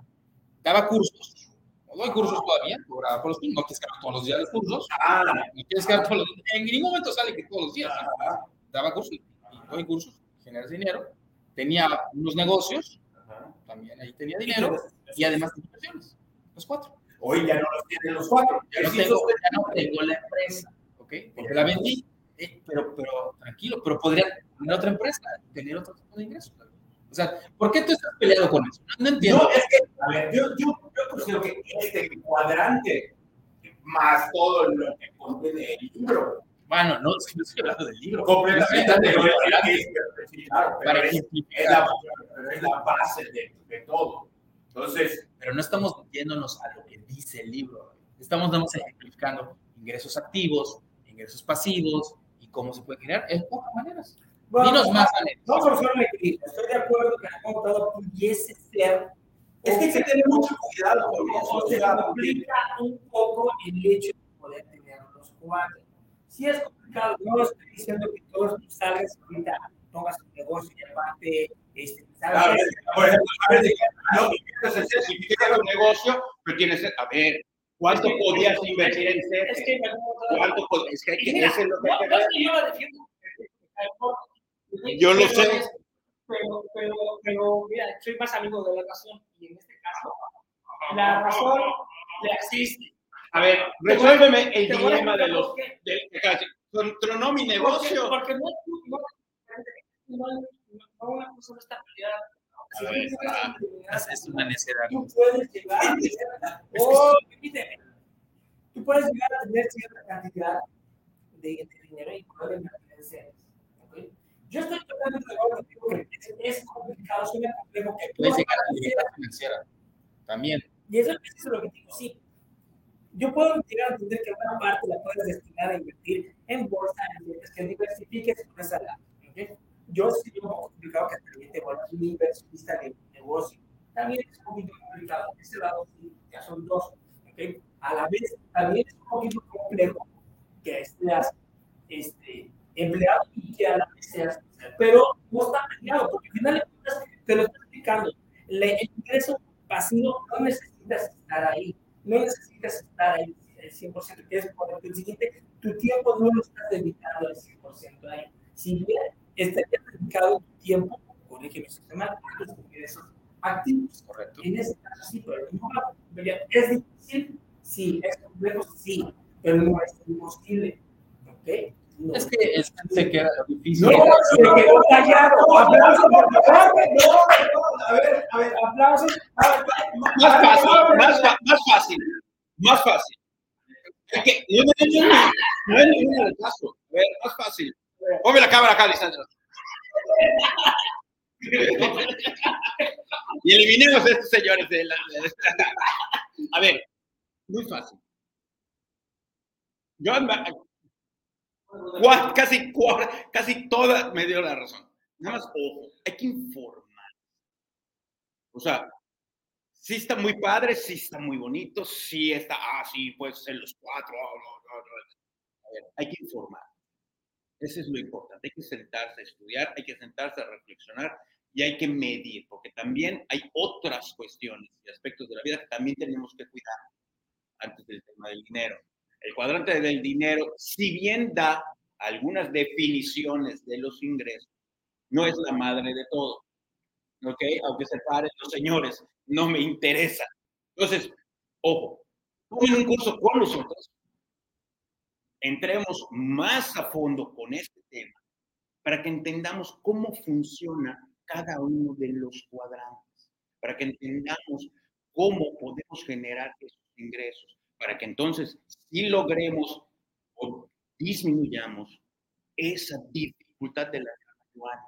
daba cursos, no doy cursos todavía, cobraba por los no tienes que dar todos los días los cursos, ah, no tienes que dar todos los en ningún momento sale que todos los días, ah, daba cursos, y doy cursos, generas dinero, tenía unos negocios, también ahí tenía dinero, y además tenía inversiones, los cuatro. Hoy ya no los tienen los cuatro. Ya no tengo, ya no tengo la empresa, ¿ok? Porque la vendí, eh, pero, pero tranquilo, pero podría tener otra empresa, tener otro tipo de ingresos. O sea, ¿por qué tú estás peleado con eso? No, no entiendo. No, es que, a ver, yo, yo, yo considero que este cuadrante, más todo lo que contiene el libro, Bueno, no, que no estoy hablando del libro. completamente claro, pero es, la, pero es la base de, de todo. Entonces, Pero no estamos metiéndonos a lo que dice el libro. Estamos damos ejemplificando ingresos activos, ingresos pasivos y cómo se puede crear en pocas maneras. Bueno, Dinos más. No el equilibrio. Estoy de acuerdo que el contador pudiese ser. es que hay que tener mucho cuidado con eso. O o se complica un poco el hecho de poder tener los cuatro. Si es complicado, no estoy diciendo que todos tú salgas ahorita, pongas tu negocio y aparte, este, Claro, ¿sabes? por ejemplo, a ver, no, si un negocio, pero tienes, a ver, ¿cuánto podías invertir en Es que ¿Cuánto Es que hay que, mira, eso es lo que no, hay que no es que yo lo defiendo. Yo lo sé. es- Pero, pero, pero, mira, soy más amigo de la razón y en este caso, la razón le asiste. A ver, resuélveme el dilema de los. de- mi negocio. porque no, no, no, no, una no está peleada. A Es, una necedad. tú puedes llegar a tener, oh, tú puedes llegar a tener cierta cantidad de, dinero y poder invertir en seres. ¿ok? Yo estoy totalmente de acuerdo contigo que es, es complicado, suena complejo. que Puedes llegar a a la hacer- libertad financiera. También. Y eso, es lo que digo, sí. Yo puedo llegar a entender que una parte la puedes destinar a invertir en bolsa, en que diversifiques con esa lana. Yo sí veo un poco complicado que también te vuelvas un inversionista de negocio. También es un poquito complicado. Ese lado sí, ya son dos. ¿ok? A la vez, también es un poquito complejo que seas este, empleado y que a la vez seas. Pero no está peleado, porque al final de cuentas te lo estoy explicando. El ingreso pasivo no necesitas estar ahí, no necesitas estar ahí el 100%, que es por el siguiente, tu tiempo no lo estás dedicando al 100% ahí. Si bien estarías dedicado tu tiempo, corrígeme si estoy mal, a tus ingresos activos. Correcto. En ese caso sí, pero no va a- es difícil, sí, es complejo, sí, pero no es imposible. ¿Ok? No. Es que es, se queda difícil. No, se quedó callado. Aplausos, por favor. No, No, a ver, a ver, aplausos. Más fácil, más, fácil, más fácil. Es que no me he hecho ni- no es ningún retraso. A ver, más fácil. Ponme la cámara acá, Lisandro. Y eliminemos a estos señores de la. de- A ver, muy fácil. Yo anda- cua- casi, cua- casi toda me dio la razón. Nada más, ojo, hay que informar. O sea, sí está muy padre, sí está muy bonito, sí está, ah, sí, puedes ser los cuatro. ah, no, no, no. A ver, hay que informar. Eso es lo importante. Hay que sentarse a estudiar, hay que sentarse a reflexionar y hay que medir, porque también hay otras cuestiones y aspectos de la vida que también tenemos que cuidar antes del tema del dinero. El cuadrante del dinero, si bien da algunas definiciones de los ingresos, no es la madre de todo. ¿Ok? Aunque se paren los señores, no me interesa. Entonces, ojo, tomen un curso con nosotros, entremos más a fondo con este tema para que entendamos cómo funciona cada uno de los cuadrantes, para que entendamos cómo podemos generar esos ingresos, para que entonces sí logremos disminuyamos esa dificultad de la gradual.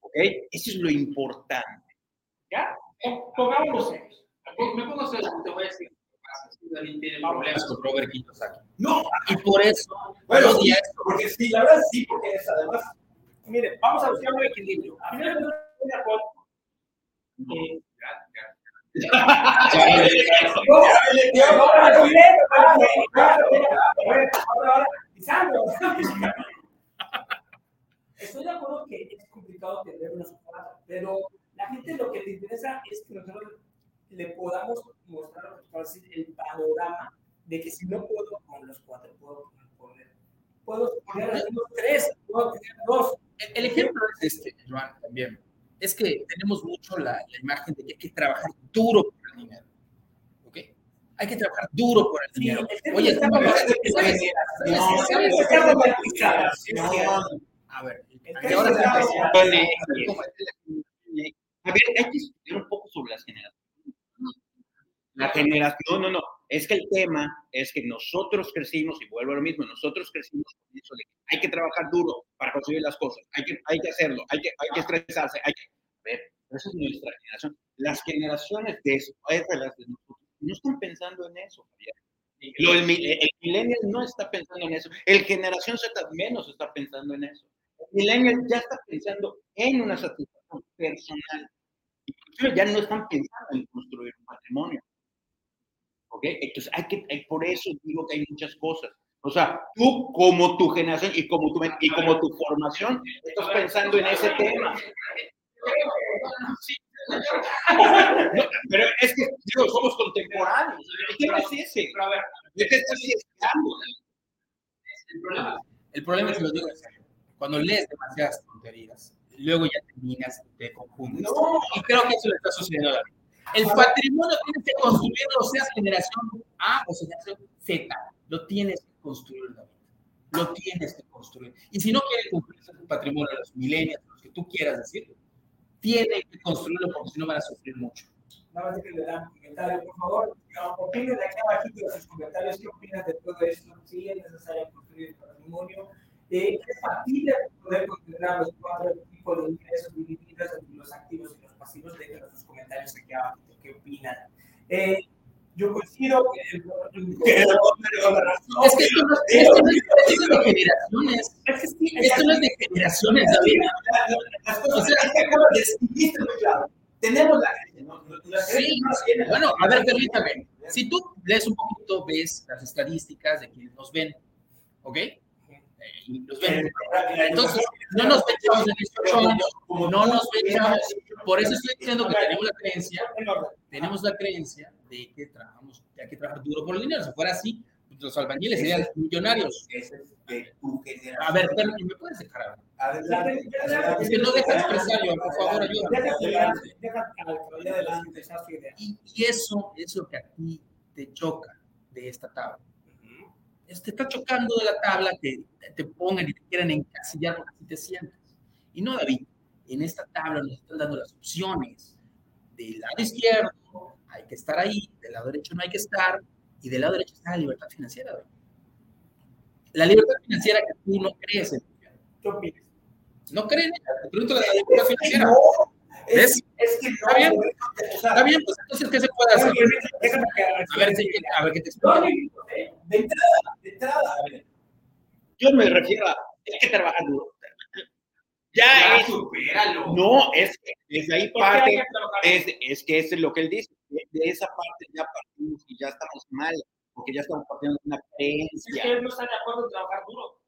¿Ok? Eso es lo importante. ¿Ya? Po- Pongámonos serios. Me pongo serio, te voy a decir. David tiene problemas con Robert Kiyosaki. No, Y por eso, bueno, sí, porque sí, la verdad sí, porque es además. Mire, vamos a buscar un equilibrio. A final de acuerdo. Estoy de acuerdo que es complicado tener una soporta, pero la gente lo que le interesa es que nosotros le podamos mostrar el panorama de que si no puedo con los cuatro, puedo poner, puedo poner menos tres, puedo tener dos. El, el ejemplo es este, Joan, también. Es que tenemos mucho la, la imagen de que hay que trabajar duro por el dinero. ¿Ok? Hay que trabajar duro por el dinero. Oye, está. A ver, hay que discutir un poco sobre las generaciones. La generación, no, no, es que el tema es que nosotros crecimos, y vuelvo a lo mismo, nosotros crecimos con eso de hay que trabajar duro para conseguir las cosas, hay que, hay que hacerlo, hay que, hay que estresarse, hay que... A ver, esa es nuestra generación. Las generaciones de las de nosotros no están pensando en eso. Lo- el, el millennial no está pensando en eso. El generación Z menos está pensando en eso. El millennial ya está pensando en una satisfacción personal. Inclusive ya no están pensando en construir un patrimonio. ¿Ok? Entonces, hay que, hay- por eso digo que hay muchas cosas. O sea, tú como tu generación y como tu, y como tu formación, estás pensando en ese tema. No, pero es que, digo, somos contemporáneos. El tema es ese. Pero a ver, ¿De qué estás el problema El problema es que lo digo en serio. Cuando lees demasiadas tonterías, luego ya terminas te confundes. Y creo que eso le está sucediendo a David. El patrimonio tienes que construirlo, seas generación A o generación Z. Lo tienes que construir, David. Lo tienes que construir. Y si no quieres construir ese patrimonio, los milenios, los que tú quieras decir, tiene que construirlo porque si no van a sufrir mucho. Nada más que le dan comentario, por favor. Opinen aquí abajito de sus comentarios. ¿Qué opinas de todo esto? ¿Sí es necesario construir el patrimonio? Eh, ¿Es factible poder considerar los cuatro tipos de ingresos divididos entre los activos y los pasivos? Déjenos sus comentarios aquí abajito. ¿Qué opinan? Eh, yo coincido que el, Es que esto no, es, esto no es de generaciones. es que sí, Esto no es de generaciones, David. Que de describiste muy claro. Tenemos la gente, ¿no? Sí, bueno, a ver, permítame. Si tú lees un poquito, ves las estadísticas de quienes nos ven, ¿ok? Entonces, no nos chavos de 18 años, no nos ven chavos. Por eso estoy diciendo que tenemos la creencia, tenemos la creencia de que trabajamos, de hay que trabajar duro por el dinero. Si fuera así, los albañiles serían millonarios. A ver, pero ¿me puedes dejar hablar? Adelante. Es que no deja expresar yo, por favor, ayúdame. Que. Y, y eso es lo que a ti te choca de esta tabla. Te está chocando de la tabla que te pongan y te quieran encasillar porque así te sientes. Y no, David, en esta tabla nos están dando las opciones. Del lado izquierdo hay que estar ahí, del lado derecho no hay que estar, y del lado derecho está la libertad financiera. David. La libertad financiera que tú no crees en. ¿Qué opinas? No creen. Te pregunto la libertad financiera. No. Es, es que no. Está bien. o sea, Está bien, pues entonces, ¿qué se puede hacer? Déjame que A ver, sí, a ver qué te explico. no, eh, De entrada, de entrada, a ver, Yo me refiero a, hay que trabajar duro. Ya, ya es, supéralo. no, es que desde ahí ¿por qué hay parte, es, es que eso es lo que él dice, de, de esa parte ya partimos y ya estamos mal, porque ya estamos partiendo de una Es creencia, que él no está de acuerdo en trabajar duro.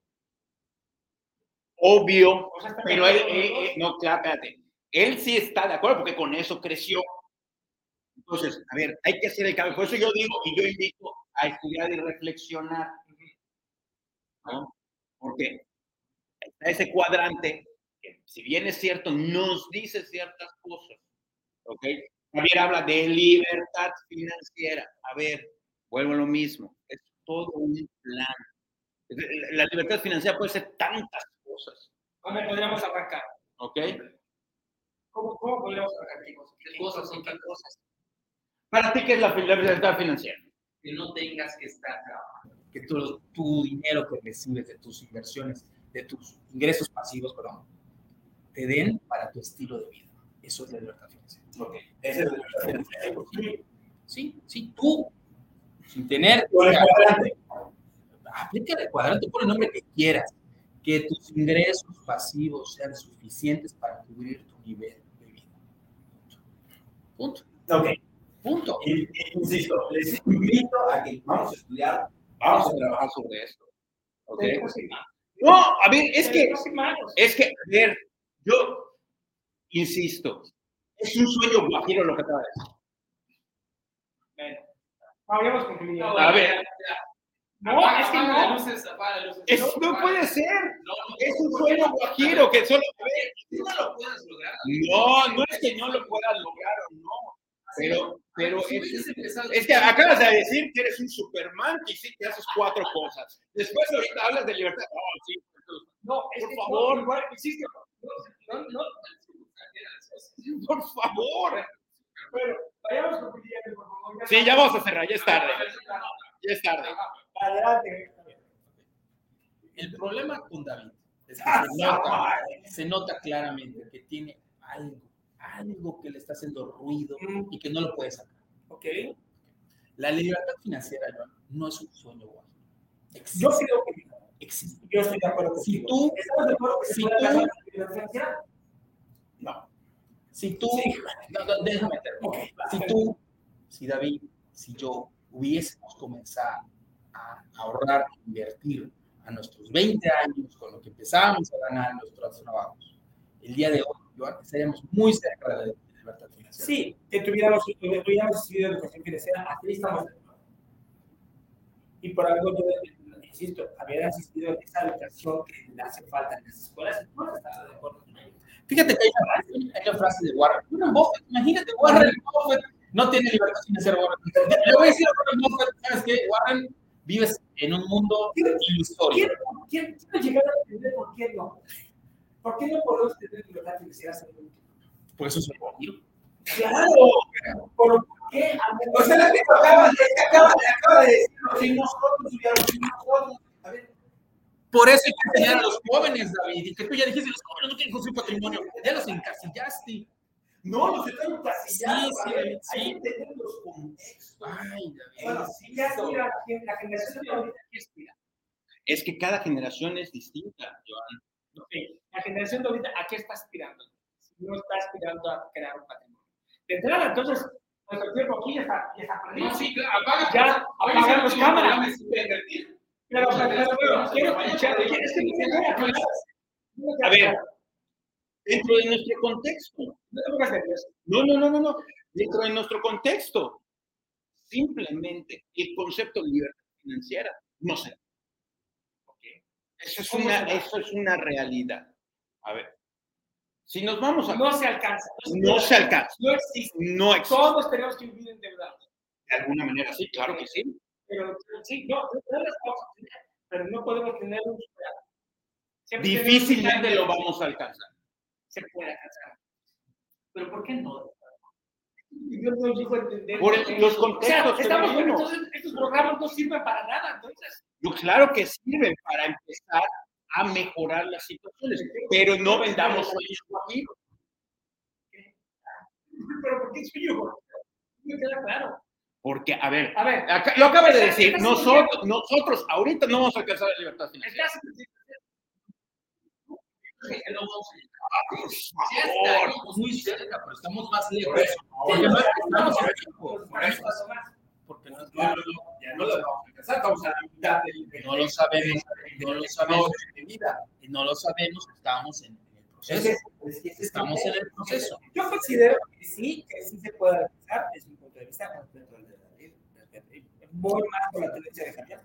obvio, O sea, está pero él, él- los él- no, claro, espérate, él sí está de acuerdo porque con eso creció. Entonces, a ver, hay que hacer el cambio, por eso yo digo y yo invito a estudiar y reflexionar, ¿no? Porque está ese cuadrante que, si bien es cierto, nos dice ciertas cosas, ¿ok? Javier habla de libertad financiera. A ver, vuelvo a lo mismo, es todo un plan. La libertad financiera puede ser tantas cosas, ¿Cómo podríamos arrancar? ¿ok? ¿Cómo, cómo podríamos arrancar? ¿Qué cosas son qué cosas? Para ti, ¿qué es la, la libertad financiera? Que no tengas que estar trabajando. que tu, tu dinero que recibes de tus inversiones, de tus ingresos pasivos, perdón, te den para tu estilo de vida. Eso es la libertad financiera. Ok, ese es el Sí, sí, tú, sin tener... Con el cuadrante. Aplica el cuadrante, pon el nombre que quieras. Que tus ingresos pasivos sean suficientes para cubrir tu nivel. Punto. Ok, Punto. y- insisto, les invito a que vamos a estudiar, vamos a trabajar sobre esto. ¿Ok? No, a ver, es que, es que, a ver, yo insisto, es un sueño guajiro lo que acaba de decir. Bueno, habíamos concluido. A ver, No, es que Apaga no. las luces, apaga las luces. es, no puede ser, No, no, es un sueño guajiro que solo, Tú no lo puedes lograr. no, no es que no lo puedas lograr o no, pero, pero es, que acabas de decir que eres un Superman que sí que haces cuatro cosas. Después ahorita hablas de libertad. Oh, sí, No, es Por que favor. no, igual, no, por favor. pero vayamos concluyendo, por favor. Sí, ya vamos a cerrar, ya es tarde, ya es tarde. Adelante. El problema con David es que se nota, se nota claramente que tiene algo, algo que le está haciendo ruido y que no lo puede sacar. Ok. La libertad financiera, Joan, no es un sueño. Existe. Yo creo que existe. yo estoy de acuerdo Si contigo. tú- ¿Estamos de acuerdo que si tú- alcanzar la libertad financiera? No. Si tú, Sí. no, no, déjame terminar. Ok. Si tú, si David, si yo hubiésemos comenzado a ahorrar, invertir a nuestros 20 años con lo que empezábamos a ganar nuestros trabajos, el día de hoy, estaríamos muy cerca de la libertad financiera. Sí, que tuviéramos, que hubiéramos recibido educación financiera, así estamos. Y por algo, yo insisto, haber asistido a esa educación que le hace falta en las escuelas, no estaba de acuerdo con ello. Fíjate que hay una, frase- de Warren. Imagínate, Warren Buffett no tiene libertad financiera. Warren. Le voy a decir a Warren Buffett, ¿sabes qué? Warren, vives en un mundo ilusorio. Quiero, quiero, llegar a entender por qué no. ¿Por qué no podemos tener libertad hasta el último? Por eso soy guajiro. Claro, ¿por qué? O sea, la que acaba, de- acaba, acaba de decir, si nosotros hubiéramos sido nosotros. A ver, Por eso hay que enseñar a los jóvenes, David. Y que tú ya dijiste, los jóvenes no tienen construir patrimonio. Ya los encasillaste. No, nos están encasillando. Sí, sí, ver, sí. Hay que entender los contextos. Ay. Bueno, sí, ya mira, la generación de ahorita que aspira. Es que cada generación es distinta, Joan. Ok, La generación de ahorita, ¿a qué está aspirando? No está aspirando a crear un patrimonio. De entrada, entonces, nuestro tiempo aquí ya está, ya está perdido. No, sí, apaga. Ya, apagan los sí, cámaras. Pero, pero, pero, quiero escuchar, es que me A ver. Dentro de nuestro contexto. No. No, no, no, no. Dentro de nuestro contexto. Simplemente el concepto de libertad financiera no se da. Eso es, ¿Cómo una, eso es una realidad. A ver, si nos vamos a... No se alcanza. No se alcanza. No existe. No existe. Todos tenemos que vivir endeudados. De alguna manera, sí, claro que sí. Pero sí, no, pero no podemos tener un. Siempre Difícilmente lo vamos a alcanzar. Se puede alcanzar. Pero ¿por qué no? Yo no llego a entender. Por el- los O sea, contextos estamos vivimos. entonces estos programas no sirven para nada, entonces. Yo, claro que sirven para empezar a mejorar las situaciones, pero no vendamos sueños [laughs] guajiros. Pero ¿por qué yo? No queda claro. Porque, a ver, A ver, acá- lo acaba de decir, nosotros, nosotros ahorita no vamos a alcanzar la libertad financiera. estás Que no vamos a llegar. Por Ya favor. estamos muy cerca, pero estamos más lejos. Porque no estamos en México. por eso paso más. Porque no, No, ya no lo vamos a alcanzar, estamos a la mitad del. no lo sabemos, no lo sabemos de vida. Y no lo sabemos, estamos en, el proceso. Es que ese es Estamos en el proceso. Yo considero que sí, que sí se puede alcanzar, es mi punto de vista, dentro del de. Voy más por la tendencia de Javier.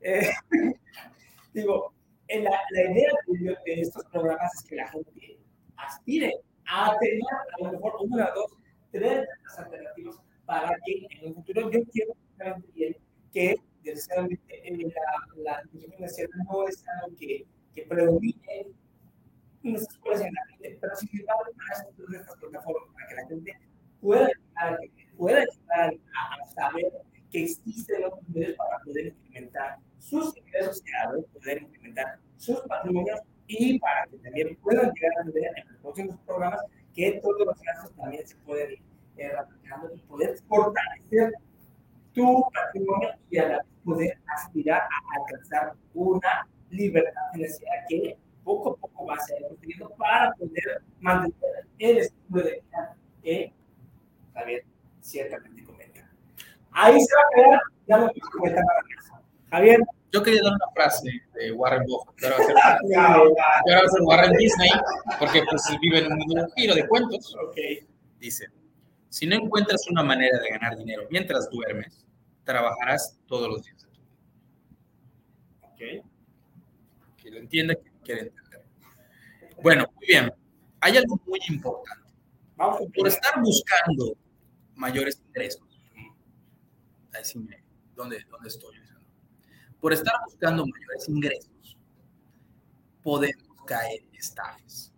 Eh, [laughs] digo, la, la idea de, estos programas es que la gente aspire a tener, a lo mejor, una o dos, tres alternativas para que en el futuro yo quiero bien que desgraciadamente la, educación financiera no es algo que, que predomine en las escuelas en la gente, pero sin embargo, para estas plataformas, para que la gente pueda pueda llegar a, a saber que existen los medios para poder incrementar sus ingresos sociales, poder incrementar sus patrimonios y para que también puedan llegar a tener en los próximos programas que todos los gastos también se pueden ir eh, replicando y poder fortalecer tu patrimonio y a la vez poder aspirar a alcanzar una libertad financiera que poco a poco vas a ir obteniendo para poder mantener el estilo de vida que, eh, a ver, ciertamente Ahí se va a quedar, ya lo que comenta Javier. Yo quería dar una frase de Warren Buffett, pero ahora va a ser, Warren Disney, porque pues vive en un giro de cuentos. Ok. Dice, si no encuentras una manera de ganar dinero mientras duermes, trabajarás todos los días de tu vida. Ok. Que lo entienda, que quiere entender. Bueno, muy bien. Hay algo muy importante. Por estar buscando mayores ingresos, ahí sí me- ¿dónde, dónde estoy? Por estar buscando mayores ingresos, podemos caer en estafas,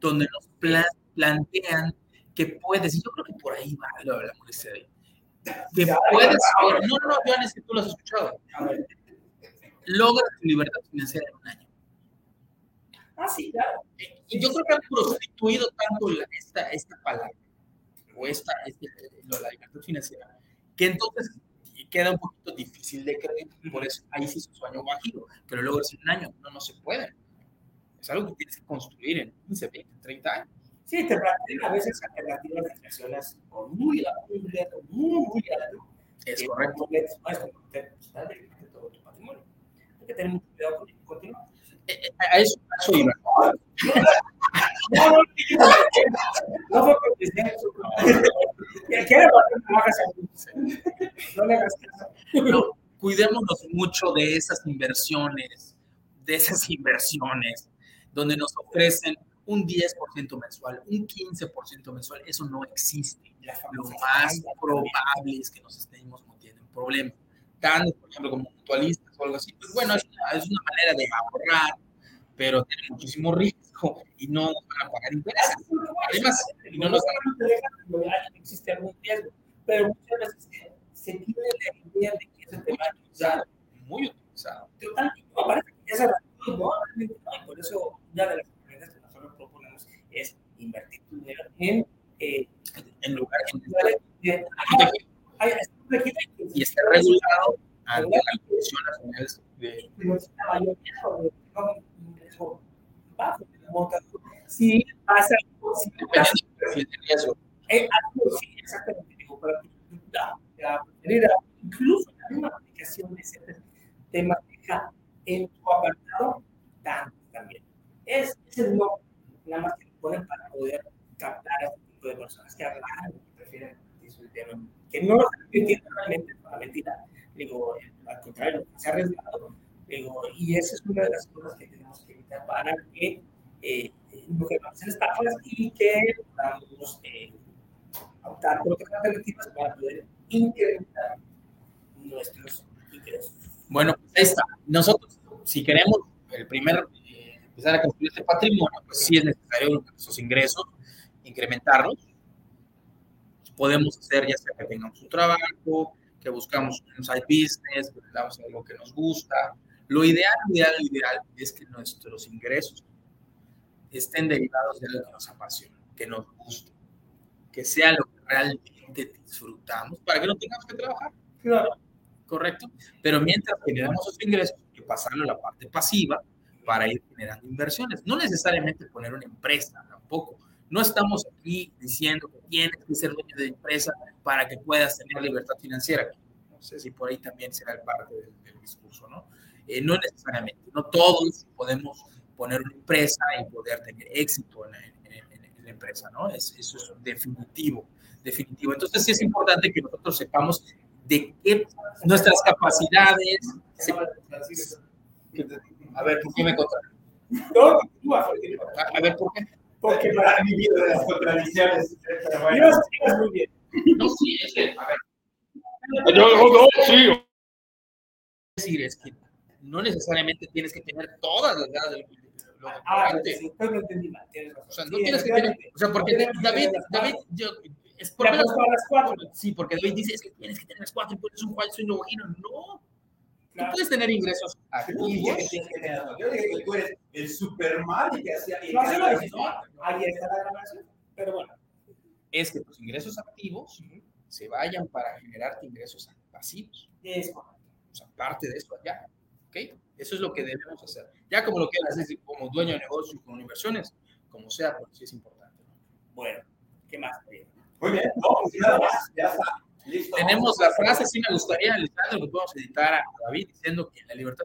donde nos pla- plantean que puedes, y yo creo que por ahí va lo de la molestia de que puedes, no, no, no, Joanes, que tú lo has escuchado, logras tu libertad financiera en un año. Ah, sí, claro. Y yo creo que han prostituido tanto la- esta, esta palabra, o esta, este, lo de la libertad financiera, que entonces queda un poquito difícil de creer. Por eso ahí sí su sueño bajito, lo logres en un año. No, no se puede. Es algo que tienes que construir en 15, 20, 30 años. Sí, te plantean a veces alternativas de inversiones con muy muy alto, muy, muy alto. Es correcto. no es como te- está de- de todo tu patrimonio. Hay que tener mucho cuidado con ello. Continúa. Eh, eh, A eso, a eso iba. No, no, no fue porque quiere No le cuidémonos mucho de esas inversiones, de esas inversiones, donde nos ofrecen un 10% mensual, un 15% mensual. Eso no existe. Lo más probable es que nos estemos metiendo en problemas. Tanto, por ejemplo, como mutualistas o algo así. Pues bueno, es una, es una manera de ahorrar, pero tiene muchísimo riesgo y no nos van a pagar intereses. Además, y no nos existe algún riesgo, pero muchas veces se, tiene la idea de que ese tema es usado. muy utilizado. Totalmente, parece que esa razón, no, y por eso una de las herramientas que nosotros proponemos es invertir tu dinero en eh, En lugares de- Ay, está protegido y- está regulado ante la Comisión Nacional de bajo, montador. Si pasa. Eh, sí, exactamente, digo, para preferida, incluso la misma aplicación de ese tema deja en tu apartado tanto también. Es, es el no, nada más que lo ponen para poder captar a este tipo de personas que hablan, que prefieren tema, que no lo entienden realmente, una mentira. Digo, al contrario, se ha arriesgado. Digo, y esa es una de las cosas que tenemos que evitar para que eh, en estafas y que podamos eh, optar por otras alternativas para poder incrementar nuestros ingresos. Bueno, pues ahí está. Nosotros, si queremos el primer, eh, empezar a construir este patrimonio, pues sí es necesario esos ingresos, incrementarlos. Podemos hacer ya sea que tengamos un trabajo, que buscamos un side business, que damos algo que nos gusta. Lo ideal, lo ideal, lo ideal es que nuestros ingresos estén derivados de lo que nos apasiona, que nos guste, que sea lo que realmente disfrutamos para que no tengamos que trabajar. Claro. ¿correcto? Pero mientras generamos esos ingresos, hay que pasarlo a la parte pasiva para ir generando inversiones. No necesariamente poner una empresa tampoco. No estamos aquí diciendo que tienes que ser dueño de empresa para que puedas tener libertad financiera. No sé si por ahí también será el parte del, del discurso, ¿no? Eh, no necesariamente. No todos podemos poner una empresa y poder tener éxito en la, en, en, en la empresa, ¿no? Es, eso es definitivo, definitivo. Entonces sí es importante que nosotros sepamos de qué nuestras capacidades. se- a ver, ¿por qué me contra? No. A, a ver, ¿por qué? Porque para vivido de las contradicciones. Dios, Dios, muy bien. No, sí, es que, a ver, sí. decir es que no necesariamente tienes que tener todas las ganas del lo de Ah, sí, lo entendí mal, tienes razón. O sea, no Sí, tienes que tener, o sea, porque No David, las David, yo, es apuesto a las cuatro. Sí, porque David dice es que tienes que tener las cuatro y pones un falso y. No, tú Claro. puedes tener ingresos razón. Yo dije que tú eres el Superman y que hacía. No, dije, ¿no? Ahí está la grabación. es que tus ingresos activos se vayan para generarte ingresos pasivos. Es correcto. O sea, parte de eso allá. ¿Ok? Eso es lo que debemos hacer. Ya como lo quieras hacer como dueño de negocio, con inversiones, como sea, porque sí es importante. ¿no? Bueno, ¿qué más? Muy bien, no, pues nada más, ya está. Listo. Tenemos la frase, sí me gustaría, Lisandro, que podemos editar a David diciendo que la libertad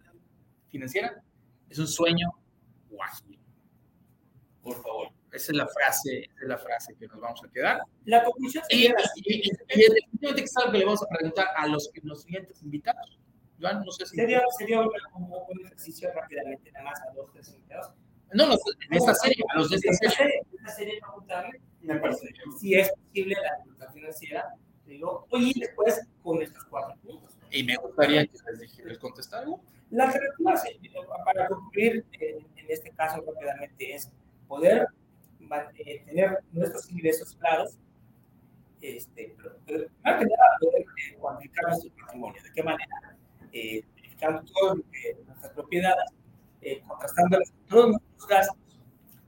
financiera es un sueño guaji. Por favor. Esa es la frase, esa es la frase que nos vamos a quedar. La conclusión Y, y, y, y definitivamente es algo que le vamos a preguntar a los, los siguientes invitados. Joan, no sé si... sería, sería un, ejercicio rápidamente, nada más a dos, tres invitados. No, los, en esta serie, a los de esta serie. esta serie preguntarle Me parece si es posible la libertad financiera. Digo, oye, y después con estos cuatro puntos. Y me gustaría que les, les contestara algo. La alternativa, para concluir, en este caso rápidamente, es poder eh, tener nuestros ingresos claros, este, pero, pero más que nada poder eh, cuantificar nuestro patrimonio. ¿De qué manera? Eh, verificando todo lo que, nuestras propiedades, eh, contrastándolas con todos nuestros gastos,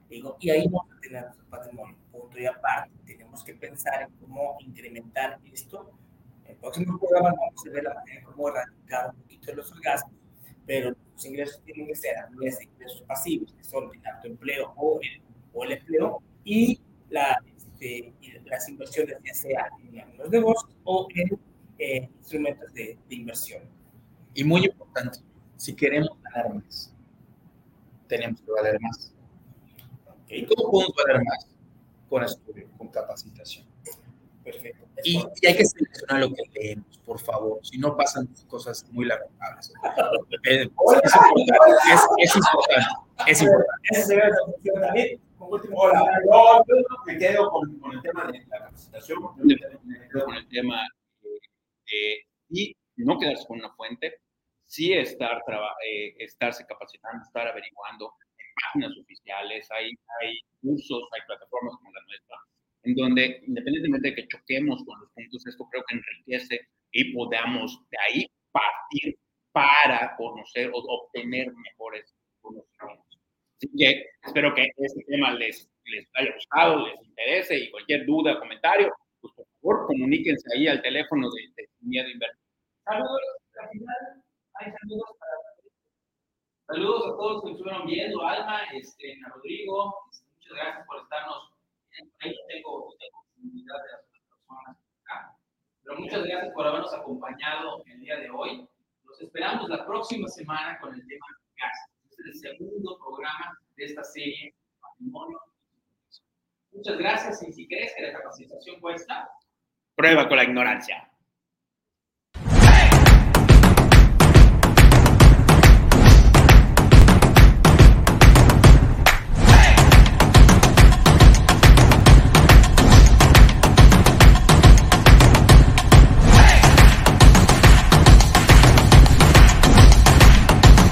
digo, y ahí vamos a tener nuestro patrimonio. Punto y aparte, tenemos que pensar en cómo incrementar esto. En próximos programas vamos a ver la manera cómo erradicar un poquito los gastos pero los ingresos tienen que ser a través de ingresos pasivos, que son el autoempleo o el, o el empleo, y, la, este, las inversiones, ya sea en los negocios o en eh, instrumentos de, de inversión. Y muy importante, si queremos ganar más, tenemos que valer más. ¿Y cómo podemos valer más? Con estudio, con capacitación. Perfecto. Y, y hay que seleccionar lo que leemos, por favor. Si no pasan cosas muy lamentables. [laughs] Eh, es, importante, es, es importante. Es importante. Como último, Hola, yo, me quedo con, con el tema de la capacitación. Me quedo con el tema eh, y no quedarse con una fuente, sí estar eh, estarse capacitando, estar averiguando en páginas oficiales, hay, hay cursos, hay plataformas como la nuestra, en donde independientemente de que choquemos con los puntos, esto creo que enriquece y podamos de ahí partir para conocer o obtener mejores conocimientos. Así que espero que este tema les, les haya gustado, les interese y cualquier duda, comentario, pues por favor comuníquense ahí al teléfono de, de Miedo Invertir. Saludos, hay saludos para Saludos a todos los que estuvieron viendo, Alma, este, a Rodrigo, este, muchas gracias por estarnos. Ahí tengo, tengo visibilidad de las otras personas acá, pero muchas gracias por habernos acompañado el día de hoy. Los esperamos la próxima semana con el tema gas. Este es el segundo programa de esta serie Patrimonio. Muchas gracias y si crees que la capacitación cuesta, Prueba con la ignorancia.